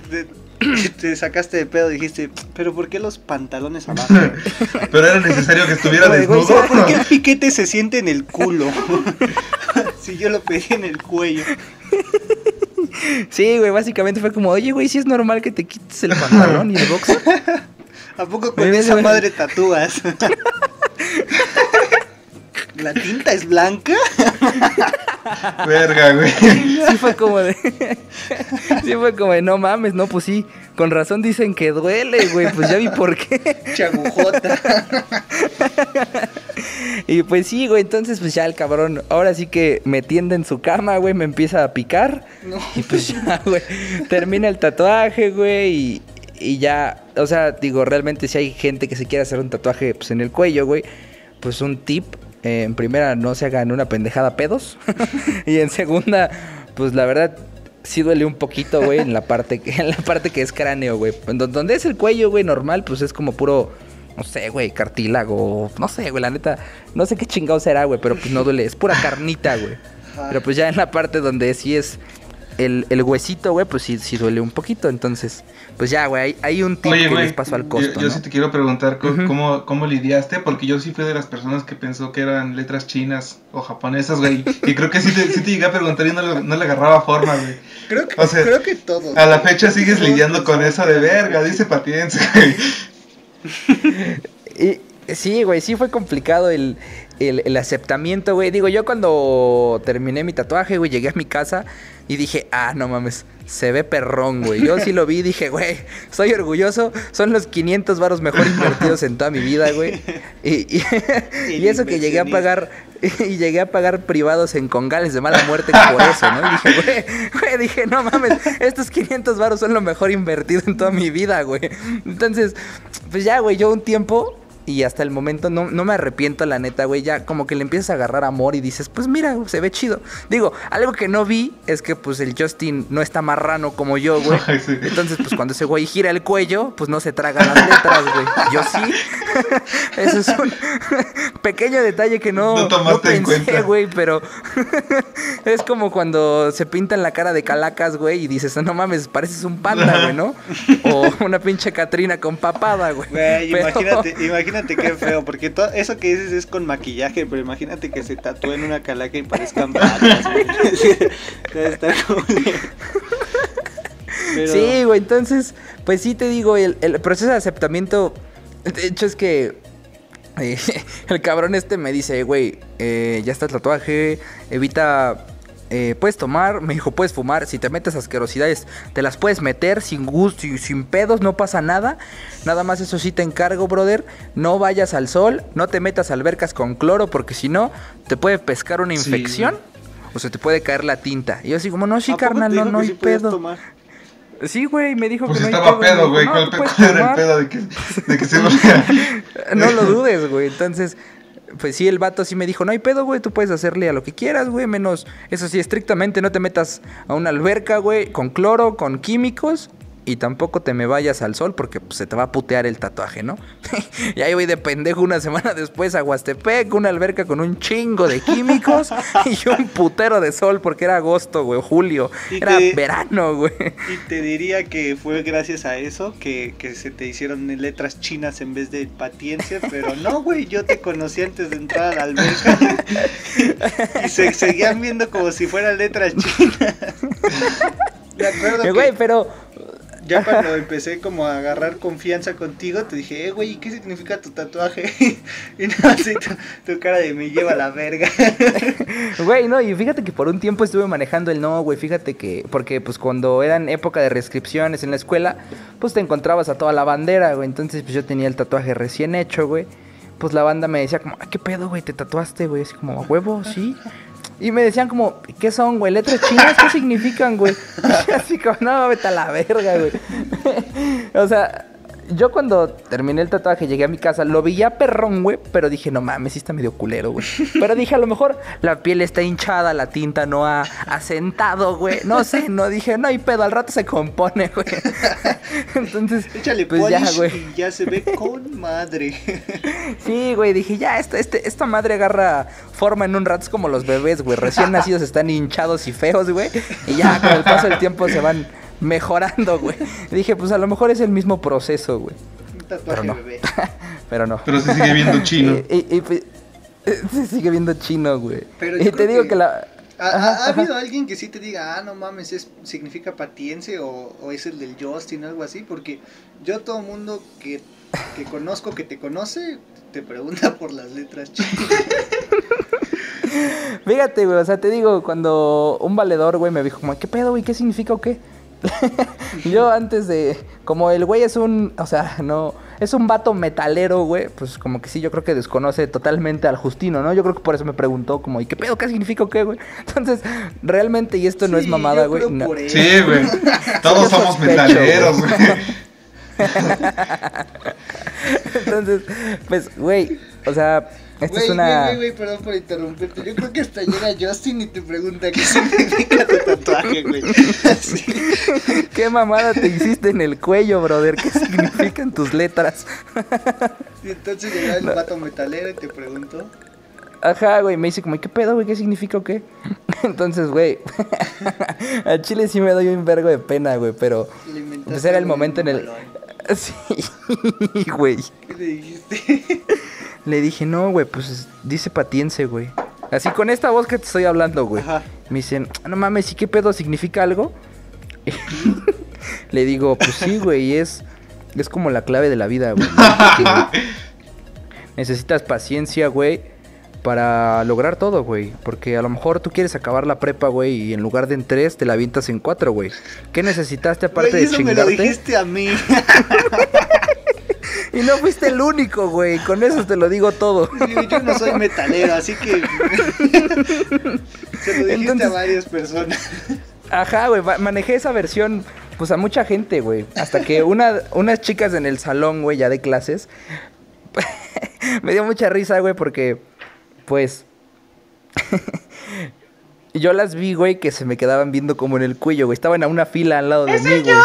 Te- te sacaste de pedo y dijiste, pero ¿por qué los pantalones abajo? Pero era necesario que estuviera güey, desnudo. ¿Por qué el piquete se siente en el culo? si yo lo pedí en el cuello. Sí, güey, básicamente fue como, oye, güey, si es normal que te quites el pantalón y el boxer. ¿A poco con esa güey. madre tatúas? ¿La tinta es blanca? Verga, güey. Sí fue como de... sí fue como de, no mames, no, pues sí, con razón dicen que duele, güey, pues ya vi por qué. Chagujota. Y pues sí, güey, entonces pues ya el cabrón, ahora sí que me tiende en su cama, güey, me empieza a picar. No. Y pues ya, güey, termina el tatuaje, güey, y, y ya, o sea, digo, realmente si hay gente que se quiere hacer un tatuaje pues, en el cuello, güey, pues un tip, eh, en primera, no se hagan una pendejada pedos, y en segunda, pues la verdad... Sí duele un poquito, güey, en la parte que, en la parte que es cráneo, güey. Donde es el cuello, güey, normal, pues es como puro, no sé, güey, cartílago, no sé, güey, la neta, no sé qué chingado será, güey, pero pues no duele, es pura carnita, güey. Pero pues ya en la parte donde sí es el, el huesito, güey, pues sí, sí duele un poquito. Entonces, pues ya, güey, hay, hay un tip Oye, que güey, les paso al yo, costo, yo ¿no? sí te quiero preguntar cómo, cómo lidiaste, porque yo sí fui de las personas que pensó que eran letras chinas o japonesas, güey. Y creo que sí te, sí te llegué a preguntar y no le, no le agarraba forma, güey. Creo que, O sea, creo que todos. A la fecha sigues Todos lidiando con eso de verga, dice patiense, güey. Y sí, güey, sí fue complicado el, el, el aceptamiento, güey. Digo, yo cuando terminé mi tatuaje, güey, llegué a mi casa y dije, ah, no mames, se ve perrón, güey. Yo sí lo vi y dije, güey, soy orgulloso. Son los 500 varos mejor invertidos en toda mi vida, güey. Y, y- y eso que llegué a pagar, y llegué a pagar privados en congales de mala muerte por eso, ¿no? Y dije, güey, güey, dije, no mames, estos 500 varos son lo mejor invertido en toda mi vida, güey. Entonces, pues ya, güey, yo un tiempo Y hasta el momento no, no me arrepiento, la neta, güey. Ya como que le empiezas a agarrar amor y dices, pues mira, se ve chido. Digo, algo que no vi es que pues el Justin no está marrano como yo, güey. Ay, sí. Entonces, pues cuando ese güey gira el cuello, pues no se traga las letras, güey. Yo sí. Eso es un pequeño detalle que no, No tomaste en pensé, cuenta. güey, pero es como cuando se pintan la cara de calacas, güey, y dices, no mames, pareces un panda, güey, ¿no? O una pinche Catrina con papada, güey. Güey, Pero- imagínate, imagínate qué feo, porque to- eso que dices es con maquillaje, pero imagínate que se tatúen una calaca y parezcan Sí, güey, entonces, pues sí te digo, el, el proceso de aceptamiento, de hecho es que eh, el cabrón este me dice, güey, eh, ya está el tatuaje, evita, eh, puedes tomar, me dijo, puedes fumar, si te metes asquerosidades, te las puedes meter sin gusto y sin pedos, no pasa nada, nada más eso sí te encargo, brother, no vayas al sol, no te metas a albercas con cloro, porque si no, te puede pescar una Sí. infección. O se te puede caer la tinta. Y yo así como, no, sí, ¿A poco carnal, no, no hay sí pedo. tomar? Sí, güey, me dijo Pues que no hay estaba pedo, güey. dijo, ¿Cuál, "No, cuál era el tomar". pedo de que, de que se No lo dudes, güey. Entonces, pues sí, el vato sí me dijo, no hay pedo, güey, tú puedes hacerle a lo que quieras, güey, menos, eso sí, estrictamente no te metas a una alberca, güey, con cloro, con químicos. Y tampoco te me vayas al sol porque pues, se te va a putear el tatuaje, ¿no? y ahí voy de pendejo una semana después a Huastepec, una alberca con un chingo de químicos y un putero de sol porque era agosto, güey, julio. Y Era te- verano, güey. Y te diría que fue gracias a eso que, que se te hicieron letras chinas en vez de patiense, pero no, güey, yo te conocí antes de entrar a la alberca y se seguían viendo como si fueran letras chinas. Me acuerdo Güey, que pero ya cuando empecé como a agarrar confianza contigo, te dije, eh, güey, ¿y ¿qué significa tu tatuaje? y no, así tu, tu cara de me lleva a la verga. Güey, no, y fíjate que por un tiempo estuve manejando el no, güey, fíjate que, porque pues cuando eran época de restricciones en la escuela, pues te encontrabas a toda la bandera, güey, entonces pues yo tenía el tatuaje recién hecho, güey, pues la banda me decía como, "Ay, ¿qué pedo, güey? ¿Te tatuaste, güey? Así como, ¿a huevo? ¿Sí? Y me decían como, ¿qué son, güey? ¿Letras chinas? ¿Qué significan, güey? Y así como, no, vete a la verga, güey. o sea, yo cuando terminé el tatuaje, llegué a mi casa, lo vi ya perrón, güey, pero dije, no mames, sí está medio culero, güey. Pero dije, a lo mejor la piel está hinchada, la tinta no ha asentado, güey. No sé, no dije, no hay pedo, al rato se compone, güey. Entonces, Échale pues ya, güey. y ya se ve con madre. Sí, güey, dije, ya, esta, este, esta madre agarra forma en un rato, es como los bebés, güey. Recién nacidos están hinchados y feos, güey. Y ya, con el paso del tiempo se van mejorando, güey. Dije, pues a lo mejor es el mismo proceso, güey. Un tatuaje Pero no. bebé. Pero no. Pero se sigue viendo chino. Y, y- y, pues, se sigue viendo chino, güey. Pero Y yo te digo que- que la... ¿Ha, habido alguien que sí te diga, ah, no mames, es, significa patiense o, o es el del Justin o algo así? Porque yo todo mundo que, que conozco, que te conoce, te pregunta por las letras chinas. Fíjate, güey, o sea, te digo, cuando un valedor, güey, me dijo como, ¿qué pedo, güey? ¿Qué significa o qué? Yo antes de, como el güey es un, o sea, no, es un vato metalero, güey, pues como que sí, yo creo que desconoce totalmente al Justino, ¿no? Yo creo que por eso me preguntó como, ¿y qué pedo? ¿Qué significa o qué, güey? Entonces, realmente, y esto no es mamada, güey. no. Sí, güey. Todos somos metaleros, güey. Entonces, pues, güey, o sea, esta Güey, es una... güey, güey, perdón por interrumpirte. Yo creo que hasta llega Justin y te pregunta qué significa tu tatuaje, güey. Así. ¿Qué mamada te hiciste en el cuello, brother? ¿Qué significan tus letras? Y entonces llega el vato metalero y te preguntó. Ajá, güey, me dice como, ¿qué pedo, güey? ¿Qué significa o qué? Entonces, güey, a Chile sí me doy un vergo de pena, güey, pero pues era el momento en el... Sí, güey. ¿Qué le dijiste? Le dije, no, güey, pues dice patiense, güey. Así con esta voz que te estoy hablando, güey. Ajá. Me dicen, no mames, ¿y qué pedo significa algo? Le digo, pues sí, güey, es, es como la clave de la vida, güey. Necesitas paciencia, güey, para lograr todo, güey. Porque a lo mejor tú quieres acabar la prepa, güey, y en lugar de en tres, te la avientas en cuatro, güey. ¿Qué necesitaste aparte Güey, de eso me lo chingarte? dijiste a mí. Y no fuiste el único, güey. Con eso te lo digo todo. Yo no soy metalero, así que. Se lo dijiste Entonces- a varias personas. Ajá, güey, ma- manejé esa versión, pues a mucha gente, güey. Hasta que una, unas chicas en el salón, güey, ya de clases, me dio mucha risa, güey, porque, pues, yo las vi, güey, que se me quedaban viendo como en el cuello, güey. Estaban a una fila al lado de mí, güey.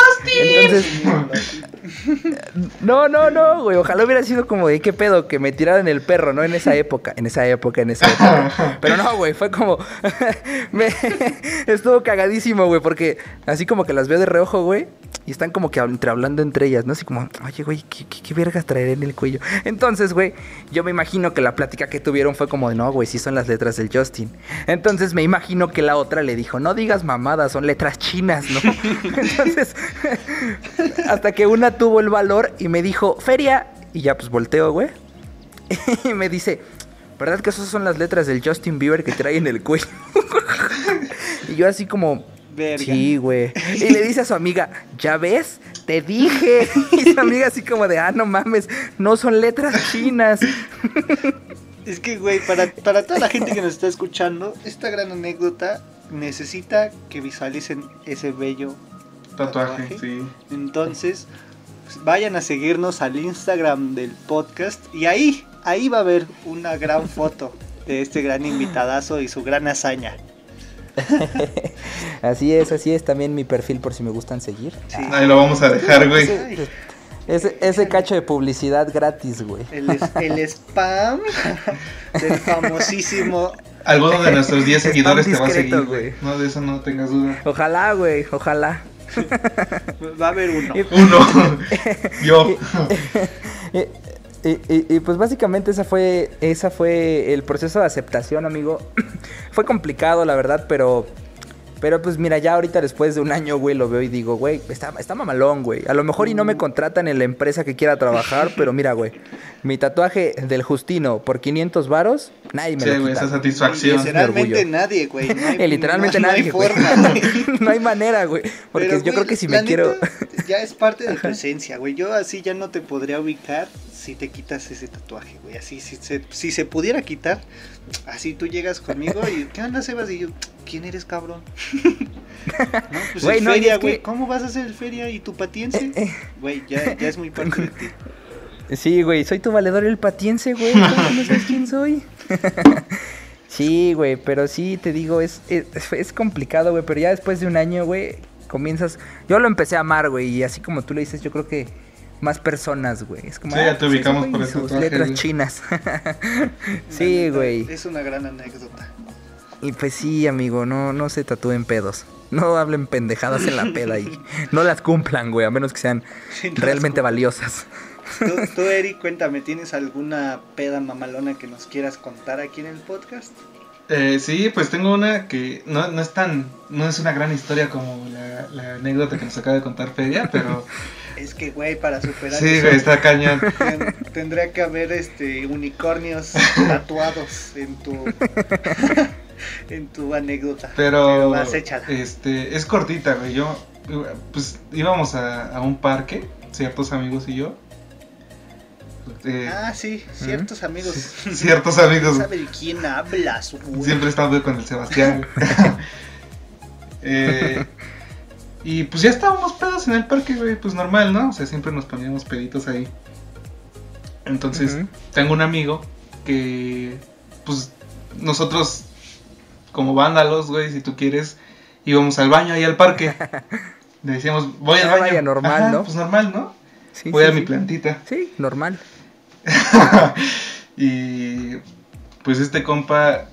Entonces, no, no, no, güey. Ojalá hubiera sido como de qué pedo que me tiraran el perro, ¿no? En esa época, en esa época, en esa época. Pero no, güey, fue como. me... Estuvo cagadísimo, güey, porque así como que las veo de reojo, güey. Y están como que entre hablando entre ellas, ¿no? Así como, oye, güey, ¿qué, qué, qué vergas traeré en el cuello? Entonces, güey, yo me imagino que la plática que tuvieron fue como de, no, güey, sí son las letras del Justin. Entonces me imagino que la otra le dijo, no digas mamadas, son letras chinas, ¿no? Entonces, hasta que una tuvo el valor y me dijo, feria. Y ya pues volteo, güey. Y me dice, ¿verdad que esas son las letras del Justin Bieber que trae en el cuello? y yo así como, Verga. Sí, güey. Y le dice a su amiga, ¿ya ves? Te dije. Y su amiga así como de, ah, no mames, no son letras chinas. Es que, güey, para, para toda la gente que nos está escuchando, esta gran anécdota necesita que visualicen ese bello Tatuaje, Tatuaje. sí. Entonces, pues, vayan a seguirnos al Instagram del podcast y ahí, ahí va a haber una gran foto de este gran invitadazo y su gran hazaña. Así es, así es también mi perfil por si me gustan seguir. Sí. Ahí lo vamos a dejar, güey. Ese, ese cacho de publicidad gratis, güey. el, spam del famosísimo. Alguno de nuestros 10 Spam seguidores te va a seguir, güey. No, de eso no tengas duda. Ojalá, güey, ojalá. Va a haber uno. Uno. Yo. Y, y- y- y, pues básicamente esa fue, esa fue el proceso de aceptación, amigo. fue complicado, la verdad, pero... Pero pues mira, ya ahorita después de un año, güey, lo veo y digo, güey, está, está mamalón, güey. A lo mejor y no me contratan en la empresa que quiera trabajar, pero mira, güey, mi tatuaje del Justino por 500 varos, nadie me Sí, lo güey, esa satisfacción. Literalmente orgullo. nadie, güey. No hay- literalmente no- no hay nadie, güey. forma, güey. no hay manera, güey. Porque Pero, yo güey, creo que si la me quiero... Ya es parte de tu esencia, güey. Yo así ya no te podría ubicar si te quitas ese tatuaje, güey. Así, si se, si se pudiera quitar, así tú llegas conmigo y, ¿qué onda, Sebas? Y yo, ¿quién eres, cabrón? no, pues Güey, el no, feria, que- güey. ¿Cómo vas a hacer el feria y tu patiense? Güey, ya, ya es muy parte de ti. Sí, güey, soy tu valedor el patiense, güey. ¿Cómo no sabes quién soy? sí, güey, pero sí, te digo, es, es, es complicado, güey. Pero ya después de un año, güey, comienzas... Yo lo empecé a amar, güey, y así como tú le dices, yo creo que más personas, güey. Es como... Sí, ya ah, te pues ubicamos güey por el sus letras güey. chinas. Sí, neta, güey. Es una gran anécdota. Y pues sí, amigo, no, no se tatúen pedos. No hablen pendejadas en la peda y no las cumplan, güey, a menos que sean Sí, no realmente valiosas. Tú, tú, Eric, cuéntame, ¿tienes alguna peda mamalona que nos quieras contar aquí en el podcast? Eh, sí, pues tengo una que no, no es tan, no es una gran historia como la, la anécdota que nos acaba de contar Feria, pero Es que, güey, para superar sí, güey, está cañón. ten- tendría que haber este unicornios tatuados en tu en tu anécdota. Pero, échala. este, es cortita, güey. Yo, pues íbamos a, a un parque, ciertos amigos y yo. Eh, Ah, sí, ciertos amigos. ciertos amigos. ¿Sabe de quién hablas, güey? Siempre estando con el Sebastián. Eh, y pues ya estábamos pedos en el parque, güey. Pues normal, ¿no? O sea, siempre nos poníamos peditos ahí. Entonces, tengo un amigo que, pues, nosotros, como vándalos, güey, si tú quieres, íbamos al baño ahí al parque. Le decíamos, voy al baño. normal, Ajá, ¿no? Pues normal, ¿no? Sí, voy sí, a mi sí. plantita. Sí, normal. y pues este compa,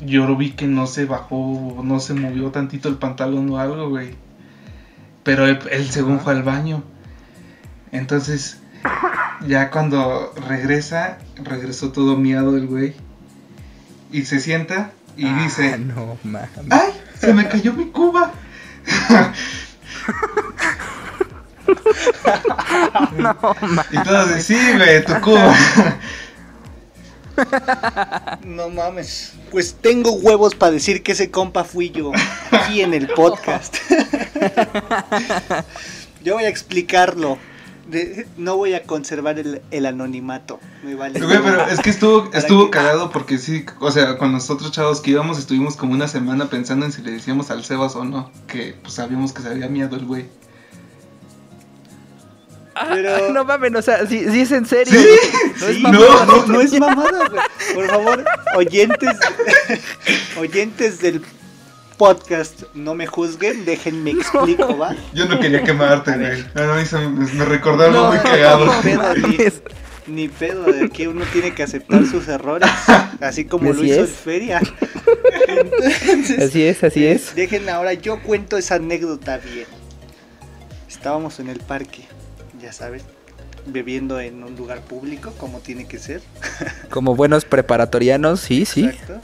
yo lo vi que no se bajó, no se movió tantito el pantalón o algo, güey. Pero él, él según fue al baño. Entonces, ya cuando regresa, regresó todo miado el güey. Y se sienta y Ah, dice, no, mames. ¡ay! Se me cayó mi cuba. No, mames. Sí, güey, tu cuba. No mames. Pues tengo huevos para decir que ese compa fui yo aquí en el podcast. yo voy a explicarlo. De- no voy a conservar el, el anonimato. Me vale. Güey, pero es que estuvo, estuvo cagado porque sí, o sea, con nosotros chavos que íbamos estuvimos como una semana pensando en si le decíamos al Sebas o no, que pues sabíamos que se había miedo el güey. Pero- No mames, o sea, si, es en serio. Sí, no es mamada. no, no es mamada, güey. Por favor, oyentes, oyentes del podcast, no me juzguen, déjenme explico, ¿va? Yo no quería quemarte, güey. No, no, me, algo No, muy no, cagado. no, pedo, ni, ni pedo, de que uno tiene que aceptar sus errores, así como lo Así hizo es. el Feria. Entonces, Así es, así es. Dejen ahora, yo cuento esa anécdota bien. Estábamos en el parque, ya sabes, bebiendo en un lugar público, como tiene que ser. Como buenos preparatorianos, sí, sí. Exacto.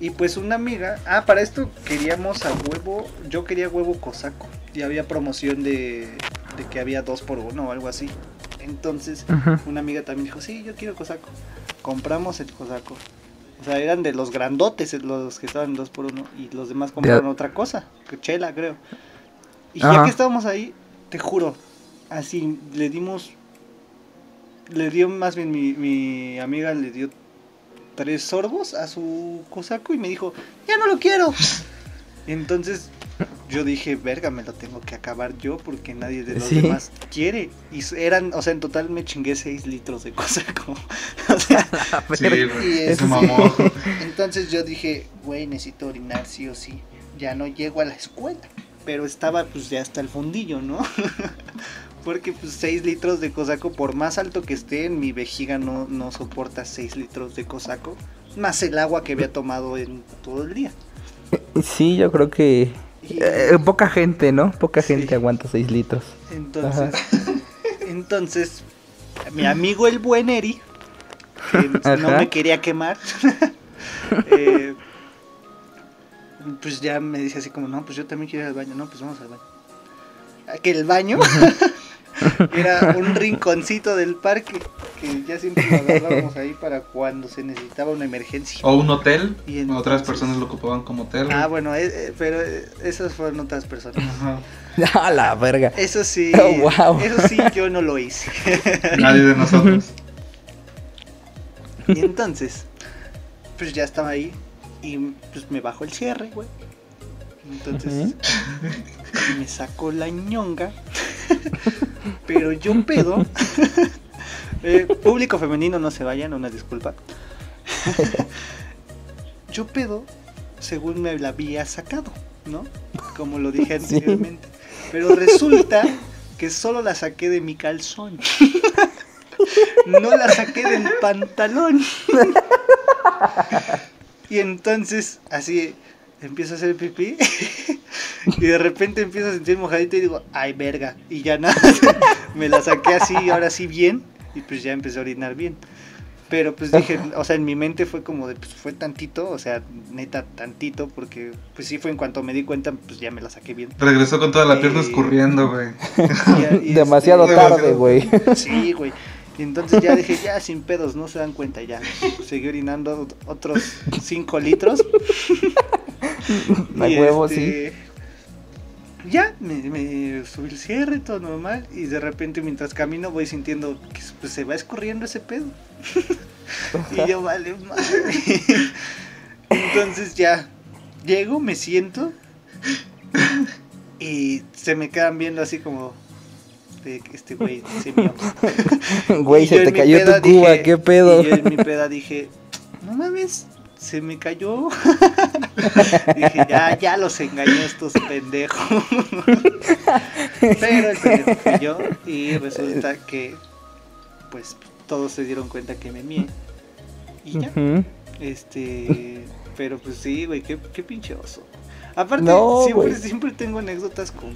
Y pues una amiga, ah, para esto queríamos a huevo, yo quería huevo cosaco. Y había promoción de, de que había dos por uno o algo así. Entonces, una amiga también dijo, sí, yo quiero cosaco. Compramos el cosaco. O sea, eran de los grandotes los que estaban dos por uno. Y los demás compraron otra cosa, que chela, creo. Y ya que estábamos ahí, te juro, así le dimos. Le dio más bien mi, mi amiga, le dio tres sorbos a su cosaco y me dijo, ya no lo quiero. Entonces yo dije, verga, me lo tengo que acabar yo porque nadie de los Sí. demás quiere. Y eran, o sea, en total me chingué seis litros de cosaco. o sea, Sí. Y eso mamó. entonces yo dije, güey, necesito orinar sí o sí. Ya no llego a la escuela. Pero estaba pues ya hasta el fundillo, ¿no? Porque pues 6 litros de cosaco, por más alto que esté, mi vejiga no, no soporta 6 litros de cosaco. Más el agua que había tomado en todo el día. Sí, yo creo que Y eh, poca gente, ¿no? Poca Sí. gente aguanta 6 litros. entonces, entonces, mi amigo el buen Eri, que no Ajá. me quería quemar, eh, pues ya me dice así como, no, pues yo también quiero ir al baño, no, pues vamos al baño. Que el baño era un rinconcito del parque, que ya siempre lo agarrábamos ahí para cuando se necesitaba una emergencia. O un hotel. Y Otras personas lo ocupaban como hotel. Ah, bueno, eh, eh, pero eh, esas fueron otras personas. Ajá. A la verga. Eso sí, Oh, wow. eso sí yo no lo hice. Nadie de nosotros. Y entonces, pues ya estaba ahí y pues me bajó el cierre, güey. Entonces me sacó la ñonga, pero yo pedo. Eh, público femenino, no se vayan, una disculpa. yo pedo, según me la había sacado, ¿no? Como lo dije Sí. anteriormente. Pero resulta que solo la saqué de mi calzón. No la saqué del pantalón. Y entonces, así, empiezo a hacer pipí. Y de repente empiezo a sentir mojadito y digo, ay, verga. Y ya nada, me la saqué así, ahora sí bien. Y pues ya empecé a orinar bien. Pero pues dije, o sea, en mi mente fue como de, pues fue tantito, o sea, neta tantito, porque pues sí fue en cuanto me di cuenta, pues ya me la saqué bien. Regresó con toda la pierna Eh, escurriendo, güey. Demasiado este, tarde, güey. Sí, güey. Y entonces ya dije, ya sin pedos, no se dan cuenta, ya. Seguí orinando otros 5 litros. A huevo, este, Ya, me, me subí el cierre, todo normal. Y de repente, mientras camino, voy sintiendo que pues, se va escurriendo ese pedo. y yo, vale, madre. Entonces ya llego, me siento. Y se me quedan viendo así como. Este güey. Güey, se te cayó tu cuba, dije- qué pedo. Y yo en mi peda dije, no mames, se me cayó. dije, ya, ya los engañó estos pendejos. Pero el pendejo fui yo y resulta que, pues, todos se dieron cuenta que me mié. Y ya, este, pero pues sí, güey, qué, qué pinche oso. Aparte, No, siempre, siempre tengo anécdotas con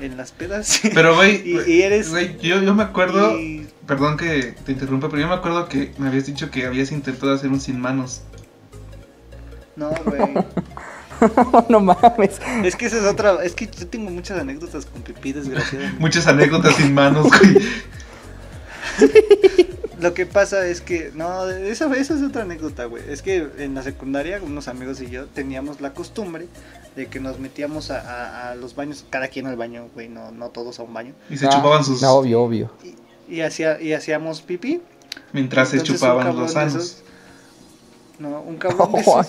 en las pedas. Pero, güey, Y- y eres- yo, yo me acuerdo, Y- perdón que te interrumpa, pero yo me acuerdo que me habías dicho que habías intentado hacer un sin manos. No, güey. no mames. Es que esa es otra. Es que yo tengo muchas anécdotas con pipí, desgraciadamente. Muchas anécdotas sin manos, güey. Lo que pasa es que. No, esa, esa es otra anécdota, güey. Es que en la secundaria, unos amigos y yo teníamos la costumbre de que nos metíamos a, a- a los baños, cada quien al baño, güey, no, no todos a un baño. Y se Ah, chupaban sus... no, obvio, obvio. Y, hacía, y hacíamos pipí. Mientras se Entonces, chupaban los de anos. esos- No, un cabrón de esos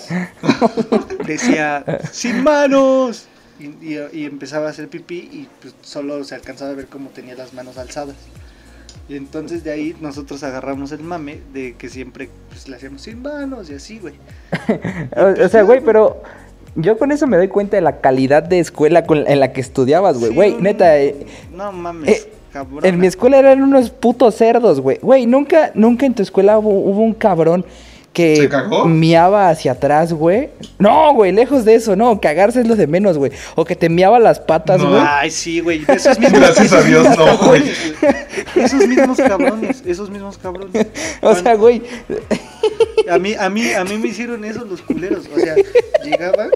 decía: ¡Sin manos! y, y- y empezaba a hacer pipí y pues solo se alcanzaba a ver cómo tenía las manos alzadas. Y entonces de ahí nosotros agarramos el mame de que siempre pues le hacíamos sin manos y así, güey. O, sea, güey, pero yo con eso me doy cuenta de la calidad de escuela con- en la que estudiabas, güey. Sí, Güey, neta, eh, No mames, eh, cabrón. en mi escuela eran unos putos cerdos, güey. Güey, nunca, nunca en tu escuela hubo, hubo un cabrón que ¿Se cagó? miaba hacia atrás, güey. No, güey, lejos de eso, no. Cagarse es lo de menos, güey. O que te miaba las patas, No. güey. Ay, sí, güey. Esos mismos, Gracias a Dios, mismos no, güey. Esos mismos cabrones, esos mismos cabrones. O sea, güey. A mí, a mí, a mí me hicieron eso los culeros. O sea, llegaba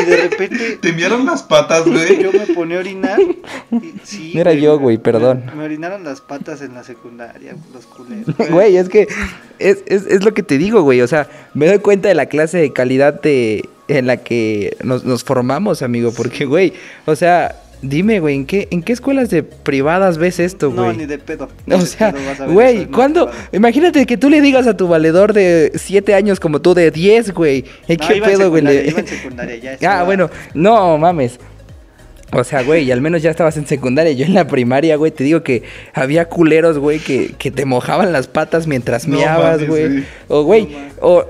y de repente Te enviaron las patas, güey. yo me ponía a orinar. y- sí, No era yo, güey, perdón. Me, orinaron las patas en la secundaria, los culeros. Güey, es que es, es, es lo que te digo, güey. O sea, me doy cuenta de la clase de calidad de, en la que nos, nos formamos, amigo. Porque, güey, o sea, dime, güey, ¿en qué, ¿en qué escuelas de privadas ves esto, No, güey? ni de pedo. Ni O de sea, pedo vas a ver eso güey, ¿cuándo? Imagínate que tú le digas a tu valedor de 7 años como tú de 10, güey. ¿En No, qué iba en pedo, güey? Le- iba en secundaria, ya ah, bueno, no mames. O sea, güey, al menos ya estabas en secundaria. Yo en la primaria, güey, te digo que había culeros, güey, que, que te mojaban las patas mientras No miabas, mames, güey. O, güey, No o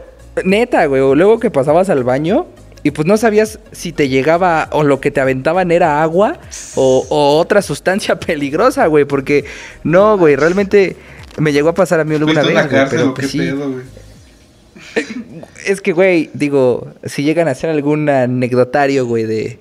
neta, güey, o luego que pasabas al baño y pues no sabías si te llegaba o lo que te aventaban era agua o, o otra sustancia peligrosa, güey, porque no, güey, realmente me llegó a pasar a mí alguna ¿Fuiste vez, güey, pero pues sí. pedo, güey? Es que, güey, digo, si llegan a hacer algún anecdotario, güey, de,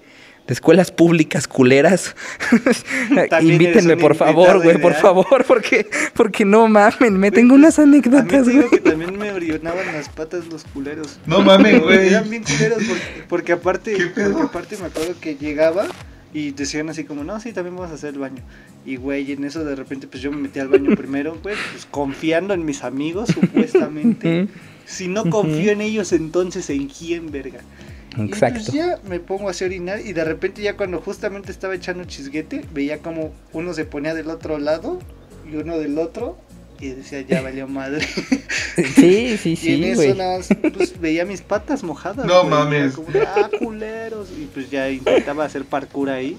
de escuelas públicas culeras, invítenme, por favor, güey, por favor, porque, porque no mamen, me tengo pues, unas anécdotas, güey. que también me orinaban las patas los culeros. No mames, güey. Eran bien culeros porque, porque aparte, porque aparte me acuerdo que llegaba y decían así como, no, sí, también vamos a hacer el baño. Y güey, en eso de repente pues yo me metí al baño primero, güey, pues confiando en mis amigos, supuestamente. Si no confío en ellos, entonces en quién, verga. Y Exacto. pues ya me pongo a hacer orinar y de repente ya cuando justamente estaba echando chisguete, veía como uno se ponía del otro lado y uno del otro y decía, ya valió madre. Sí, sí, y en sí, eso güey. nada más, pues veía mis patas mojadas. No mames. era como de, ah, culeros. Y pues ya intentaba hacer parkour ahí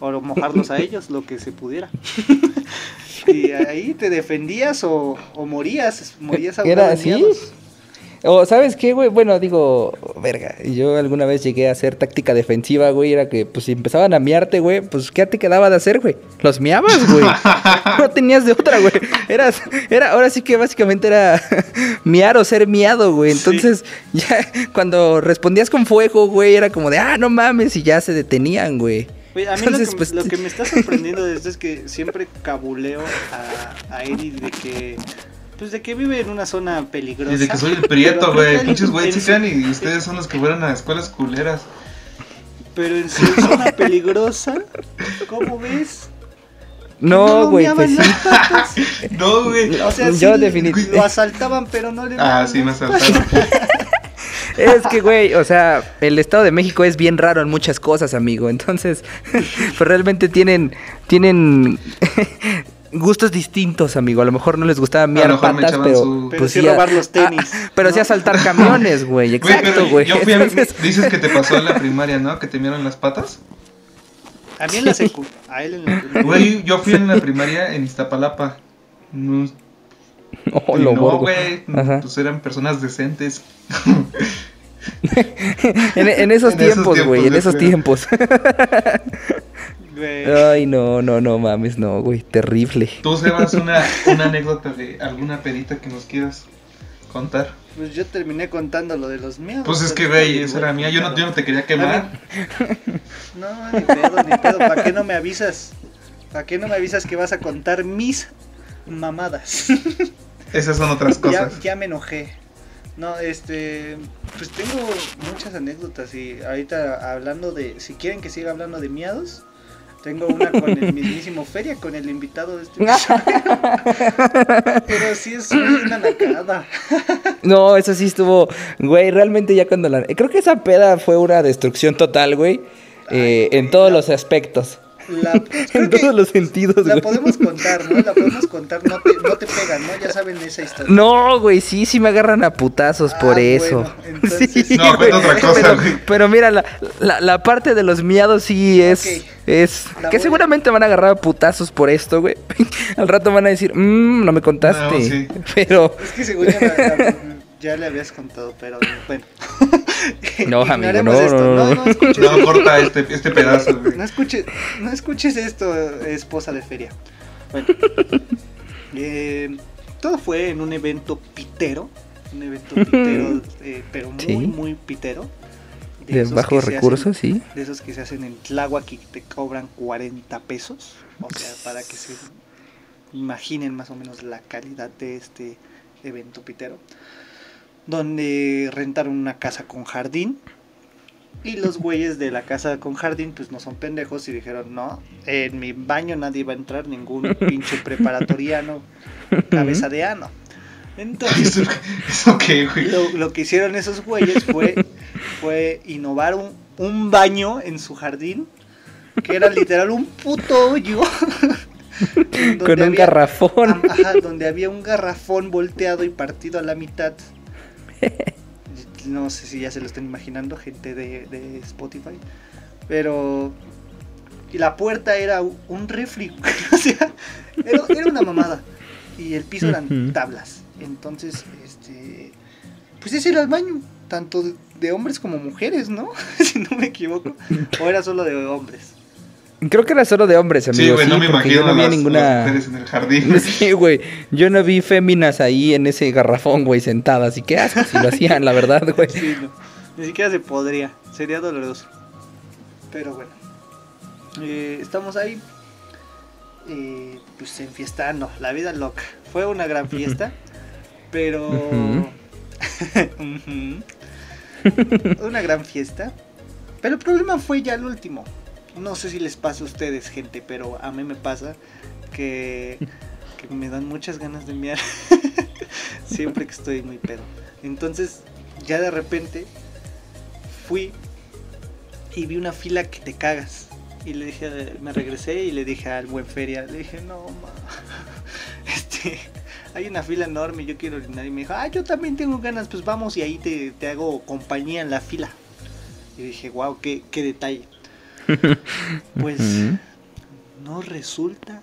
o mojarlos a ellos, lo que se pudiera. y ahí te defendías o, o morías, morías ¿Era ahogado en así? O, ¿sabes qué, güey? Bueno, digo, verga, yo alguna vez llegué a hacer táctica defensiva, güey, era que, pues, si empezaban a miarte, güey, pues, ¿qué te quedaba de hacer, güey? Los miabas, güey. no tenías de otra, güey. Eras, era, ahora sí que básicamente era miar o ser miado, güey. Sí. Entonces, ya, cuando respondías con fuego, güey, era como de, ah, no mames, y ya se detenían, güey. A mí Entonces, lo, que, pues, lo que me está sorprendiendo de esto es que siempre cabuleo a, a Eddie de que pues de que vive en una zona peligrosa. Desde que soy el prieto, güey. Pinches güey chican y ustedes son los que fueron a escuelas culeras. Pero en su zona peligrosa, ¿cómo ves? No, güey, meaban pues sí. No, güey. O sea, Yo sí, definitivamente- lo asaltaban, pero no le Ah, sí, me asaltaron. Es que, güey, o sea, el Estado de México es bien raro en muchas cosas, amigo. Entonces, pues realmente tienen, tienen gustos distintos, amigo. A lo mejor no les gustaba miar lo mejor me patas, echaban pero, su- Pero pues sí a- robar los tenis, ah, pero sí ¿no? asaltar camiones, güey. Exacto, pero güey. yo fui a, Entonces, Dices que te pasó en la primaria, ¿no? Que te miraron las patas. A mí en la secu, a él en la primaria. Güey, yo fui en la primaria en Iztapalapa. No, oh, lo no, güey. Ajá. Pues eran personas decentes. En, en esos En tiempos, güey, en esos tiempos. Güey. Ay, no, no, no mames, no, güey, terrible. Tú, Sebas, una, una anécdota de alguna pedita que nos quieras contar. Pues yo terminé contando lo de los míos. Pues es que, güey, esa era mía. Yo no, yo no te quería quemar. No, ni pedo, ni pedo. ¿Para qué no me avisas? ¿Para qué no me avisas que vas a contar mis mamadas? Esas son otras ya, cosas. ya me enojé. No, este, pues tengo muchas anécdotas y ahorita hablando de, si quieren que siga hablando de miados, tengo una con el mismísimo Feria, con el invitado de este. Pero sí es una nacada. No, eso sí estuvo, güey, realmente ya cuando la... Creo que esa peda fue una destrucción total, güey, eh, en todos los aspectos. La, creo En todos los sentidos, la güey. podemos contar, ¿no? La podemos contar, no te, no te pegan, ¿no? Ya saben esa historia. No, güey, sí, sí me agarran a putazos Ah, por eso. bueno, entonces- Sí, No, güey, cuenta otra cosa, pero, güey. pero mira, la, la, la parte de los miados sí es... Es La que voy seguramente van a agarrar a putazos por esto, güey. Al rato van a decir, mmm, no me contaste. No, sí. Pero, Es que según ya, ya le habías contado, pero bueno. No, amigo, no, esto. no, no. no, escuches, No, corta este, este pedazo, güey. no escuches, no escuches esto, esposa de feria. Bueno, eh, todo fue en un evento pitero, un evento pitero, eh, pero muy, Sí. muy pitero. de esos bajos recursos, sí. hacen- de esos que se hacen en Tláhuac y que te cobran 40 pesos. O sea, para que se imaginen más o menos la calidad de este evento pitero. Donde rentaron una casa con jardín. Y los güeyes de la casa con jardín, pues no son pendejos y dijeron: No, en mi baño nadie va a entrar, ningún pinche preparatoriano, cabeza de ano. Entonces, ¿Eso, eso qué, güey? lo, lo que hicieron esos güeyes fue, fue innovar un, un baño en su jardín, que era literal un puto hoyo. Con un había- garrafón. Ajá, donde había un garrafón volteado y partido a la mitad. No sé si ya se lo están imaginando, gente de, de Spotify. Pero. Y la puerta era un refri. o sea, era, era una mamada. Y el piso eran tablas. Entonces, este. Pues ese era el baño. Tanto de hombres como mujeres, ¿no? si no me equivoco. O era solo de hombres. Creo que era solo de hombres, amigo. Sí, güey, no me porque imagino yo no vi las, ninguna... en el jardín. Sí, güey. Yo no vi féminas ahí en ese garrafón, güey, sentadas. Y qué asco si lo hacían, la verdad, güey. Sí, no. Ni siquiera se podría. Sería doloroso. Pero bueno. Eh, estamos ahí. eh, pues enfiestando. La vida loca. Fue una gran fiesta. Pero. Una gran fiesta. Pero el problema fue ya el último. No sé si les pasa a ustedes, gente, pero a mí me pasa que, me dan muchas ganas de miar siempre que estoy muy pedo. Entonces, ya de repente fui y vi una fila que te cagas. Y le dije, me regresé y le dije al buen feria, le dije, no, ma, este, hay una fila enorme, yo quiero orinar. Y me dijo, ah, yo también tengo ganas, pues vamos y ahí te, te hago compañía en la fila. Y dije, wow, qué, qué detalle. Pues no resulta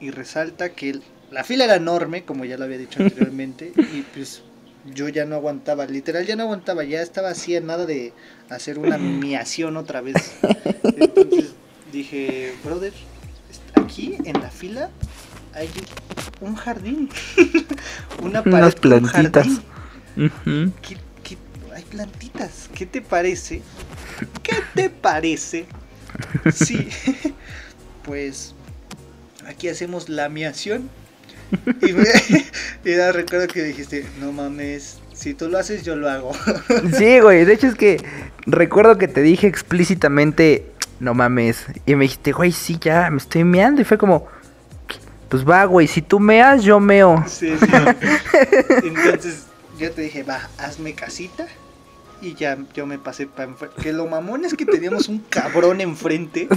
y resalta que la fila era enorme, como ya lo había dicho anteriormente, y pues yo ya no aguantaba, literal ya no aguantaba, ya estaba así a nada de hacer una miación otra vez. Entonces dije, brother, aquí en la fila hay un jardín, una pared Unas plantitas. jardín. ¿Qué- qué- hay plantitas. ¿Qué te parece? ¿Qué te parece? Sí. pues aquí hacemos la miación. Y, me, y recuerdo que dijiste, no mames, si tú lo haces, yo lo hago. Sí, güey. De hecho es que recuerdo que te dije explícitamente, no mames. Y me dijiste, güey, sí, ya me estoy meando. Y fue como, pues va, güey, si tú meas, yo meo. Sí, sí. Entonces yo te dije, va, hazme casita. Y ya yo me pasé para enfrente. Que lo mamón es que teníamos un cabrón enfrente.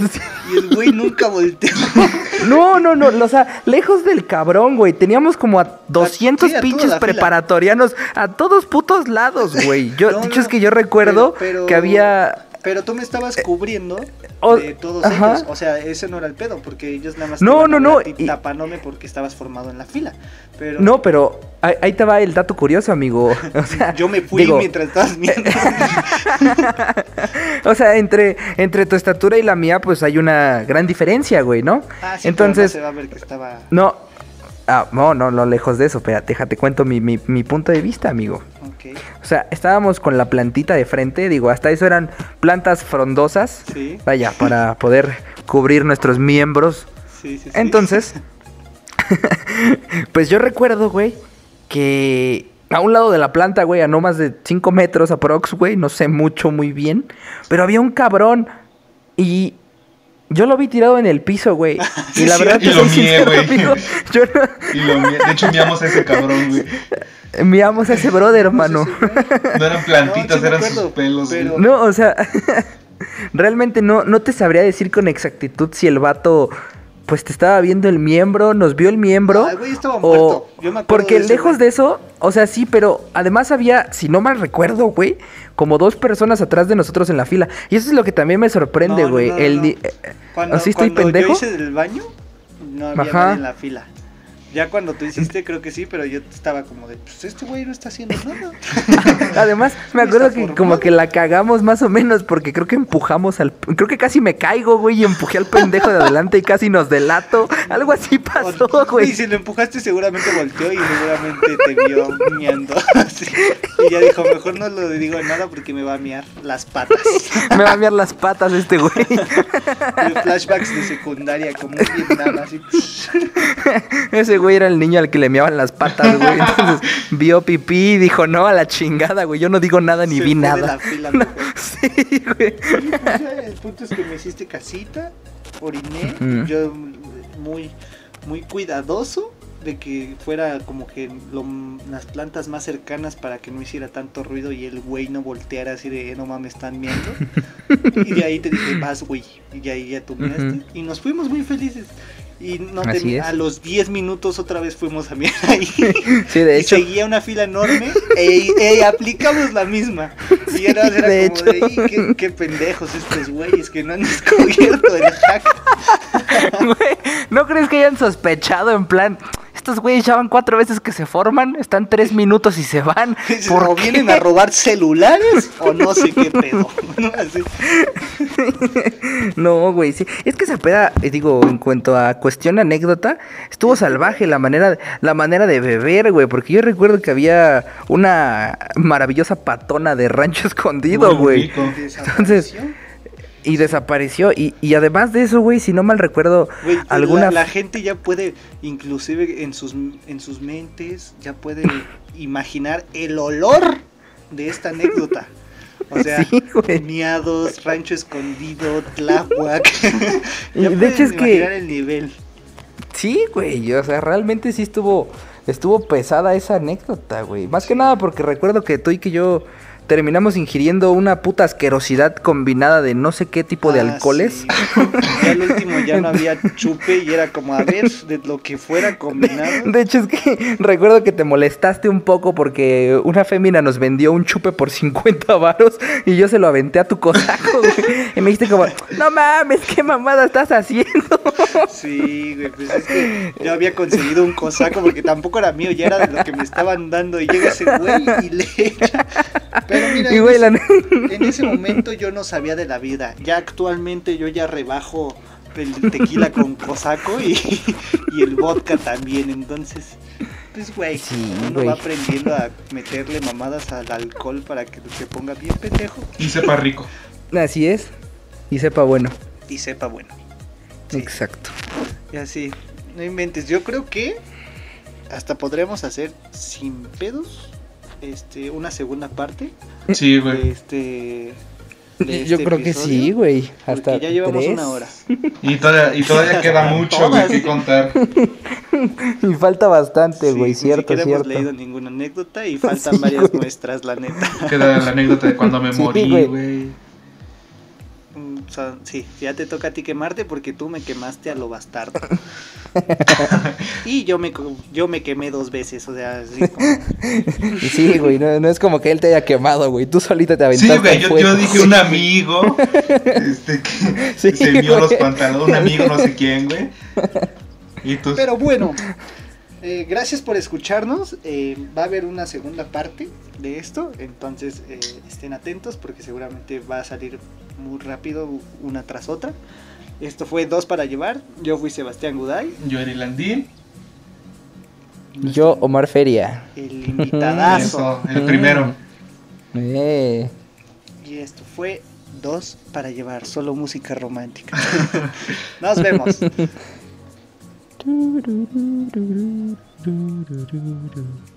Y el güey nunca volteó. No, no, no, o sea, lejos del cabrón, güey. Teníamos como a 200 sí, a toda pinches fila. preparatorianos a todos putos lados, güey. Yo, No, no, es que yo recuerdo pero- pero- que había. Pero tú me estabas cubriendo o- de todos ajá. ellos. O sea, ese no era el pedo, porque ellos nada más No, no, no, y- tapándome porque estabas formado en la fila. Pero No, pero ahí, ahí te va el dato curioso, amigo. O sea, yo me fui digo, mientras estabas viendo. O sea, entre, entre tu estatura y la mía, pues hay una gran diferencia, güey, ¿no? ah, sí, Entonces, pero no se va a ver que estaba. no. Ah, no, no, no, lejos de eso. Espérate, déjate cuento mi, mi, mi punto de vista, amigo. O sea, estábamos con la plantita de frente, digo, hasta eso eran plantas frondosas. sí, Vaya, para poder cubrir nuestros miembros. sí, sí. sí. Entonces, pues yo recuerdo, güey, que a un lado de la planta, güey, a no más de 5 metros aprox, güey, no sé mucho muy bien, pero había un cabrón y yo lo vi tirado en el piso, güey. Sí, y la sí, verdad, y te lo mié, güey. amigo, yo no... Y lo mi- de hecho, miamos a ese cabrón, güey. Enviamos a ese brother, No sé hermano. si No eran plantitas, No, eran acuerdo, sus pelos, pero- güey. No, o sea, realmente no, no te sabría decir con exactitud si el vato pues te estaba viendo el miembro, nos vio el miembro. El güey estaba muerto. Yo me porque de lejos güey. de eso, o sea, sí, pero además había, si no mal recuerdo, güey, como dos personas atrás de nosotros en la fila. Y eso es lo que también me sorprende, No, güey. no, no, el eh, Cuando, ¿Así estoy cuando pendejo? yo hice del baño, no había Ajá. nadie en la fila. Ya cuando tú hiciste, creo que sí, pero yo estaba como de, pues este güey no está haciendo nada. Además, me acuerdo que formado. como que la cagamos más o menos porque creo que empujamos al... Creo que casi me caigo, güey, y empujé al pendejo de adelante y casi nos delato. Algo así pasó, Y güey. si lo empujaste seguramente volteó y seguramente te vio miando. así. Y ya dijo, mejor no lo digo nada porque me va a miar las patas. Me va a miar las patas este güey. De flashbacks de secundaria, como un Vietnam, así. Ese güey era el niño al que le meaban las patas, güey. Entonces vio pipí y dijo, no, a la chingada, güey. Yo no digo nada ni Se vi fue de nada. la fila mejor. Sí, güey. Pues ya, el punto es que me hiciste casita, oriné, Ujú. yo muy, muy cuidadoso de que fuera como que lo- las plantas más cercanas para que no hiciera tanto ruido y el güey no volteara así de no mames están viendo y de ahí te dije vas güey y ahí ya tú miraste Ujú. y nos fuimos muy felices y no te- a los 10 minutos otra vez fuimos a mirar ahí Sí, de y hecho. seguía una fila enorme e, e aplicamos la misma. Y más era de como de, hecho. "Ih, qué, qué pendejos estos güeyes que no han descubierto el hack. Güey, ¿no crees que hayan sospechado en plan? Estos güeyes ya van cuatro veces que se forman, están tres minutos y se van. ¿Por o qué? vienen a robar celulares o no sé qué pedo. ¿no? Así. No, güey, sí. Es que esa peda, eh, digo, en cuanto a cuestión anécdota, estuvo salvaje la manera, la manera de beber, güey. Porque yo recuerdo que había una maravillosa patona de rancho escondido, güey. rico. Desapareció. Y desapareció. Y, y además de eso, güey, si no mal recuerdo, Güey, alguna... la, la gente ya puede, inclusive en sus, en sus mentes, ya puede imaginar el olor de esta anécdota. O sea, Sí, miados, rancho escondido, tláhuac. Y ya de hecho es que- el nivel. Sí, güey, o sea, realmente sí estuvo estuvo pesada esa anécdota, güey. Más que nada porque recuerdo que tú y que yo terminamos ingiriendo una puta asquerosidad combinada de no sé qué tipo de Ah, alcoholes. sí. Ya el último ya no había chupe y era como a ver de lo que fuera combinado. De hecho es que recuerdo que te molestaste un poco porque una fémina nos vendió un chupe por 50 varos y yo se lo aventé a tu cosaco, güey. Y me dijiste como, no mames, qué mamada estás haciendo. Sí, güey, pues es que yo había conseguido un cosaco porque tampoco era mío, ya era de lo que me estaban dando. Y llega ese güey y le echa. Pero mira, Y en, ese, en ese momento yo no sabía de la vida. Ya actualmente yo ya rebajo el tequila con cosaco y, y el vodka también. Entonces, pues güey, Sí, uno va aprendiendo a meterle mamadas al alcohol para que se ponga bien pendejo Y sepa rico. Así es. Y sepa bueno. y sepa bueno. Sí. Exacto. Y así, no inventes. Yo creo que hasta podríamos hacer sin pedos este una segunda parte Sí, de güey. este. de Yo este creo que episodio, sí, güey. Hasta ya llevamos tres. una hora. Y todavía, y todavía queda mucho, güey, que contar. Y falta bastante, Sí, güey, ni cierto, siquiera cierto. hemos leído ninguna anécdota y faltan Sí, varias güey. muestras, la neta. Queda la anécdota de cuando me Sí, morí, güey. Güey. O sea, sí, ya te toca a ti quemarte porque tú me quemaste a lo bastardo. y yo me yo me quemé dos veces, o sea, así como- Y sí, güey, no, no es como que él te haya quemado, güey. Tú solita te aventaste Sí, güey, yo, dije un amigo este, que Sí, se vio los pantalones, un amigo no sé quién, güey. Y tú, Pero bueno, eh, gracias por escucharnos. eh, va a haber una segunda parte de esto, entonces eh, estén atentos porque seguramente va a salir muy rápido una tras otra. Esto fue dos para llevar. Yo fui Sebastián Guday. Yo Eri Landín. Yo Omar Feria. El invitadazo. El primero. Eh. Y esto fue dos para llevar, solo música romántica. Nos vemos.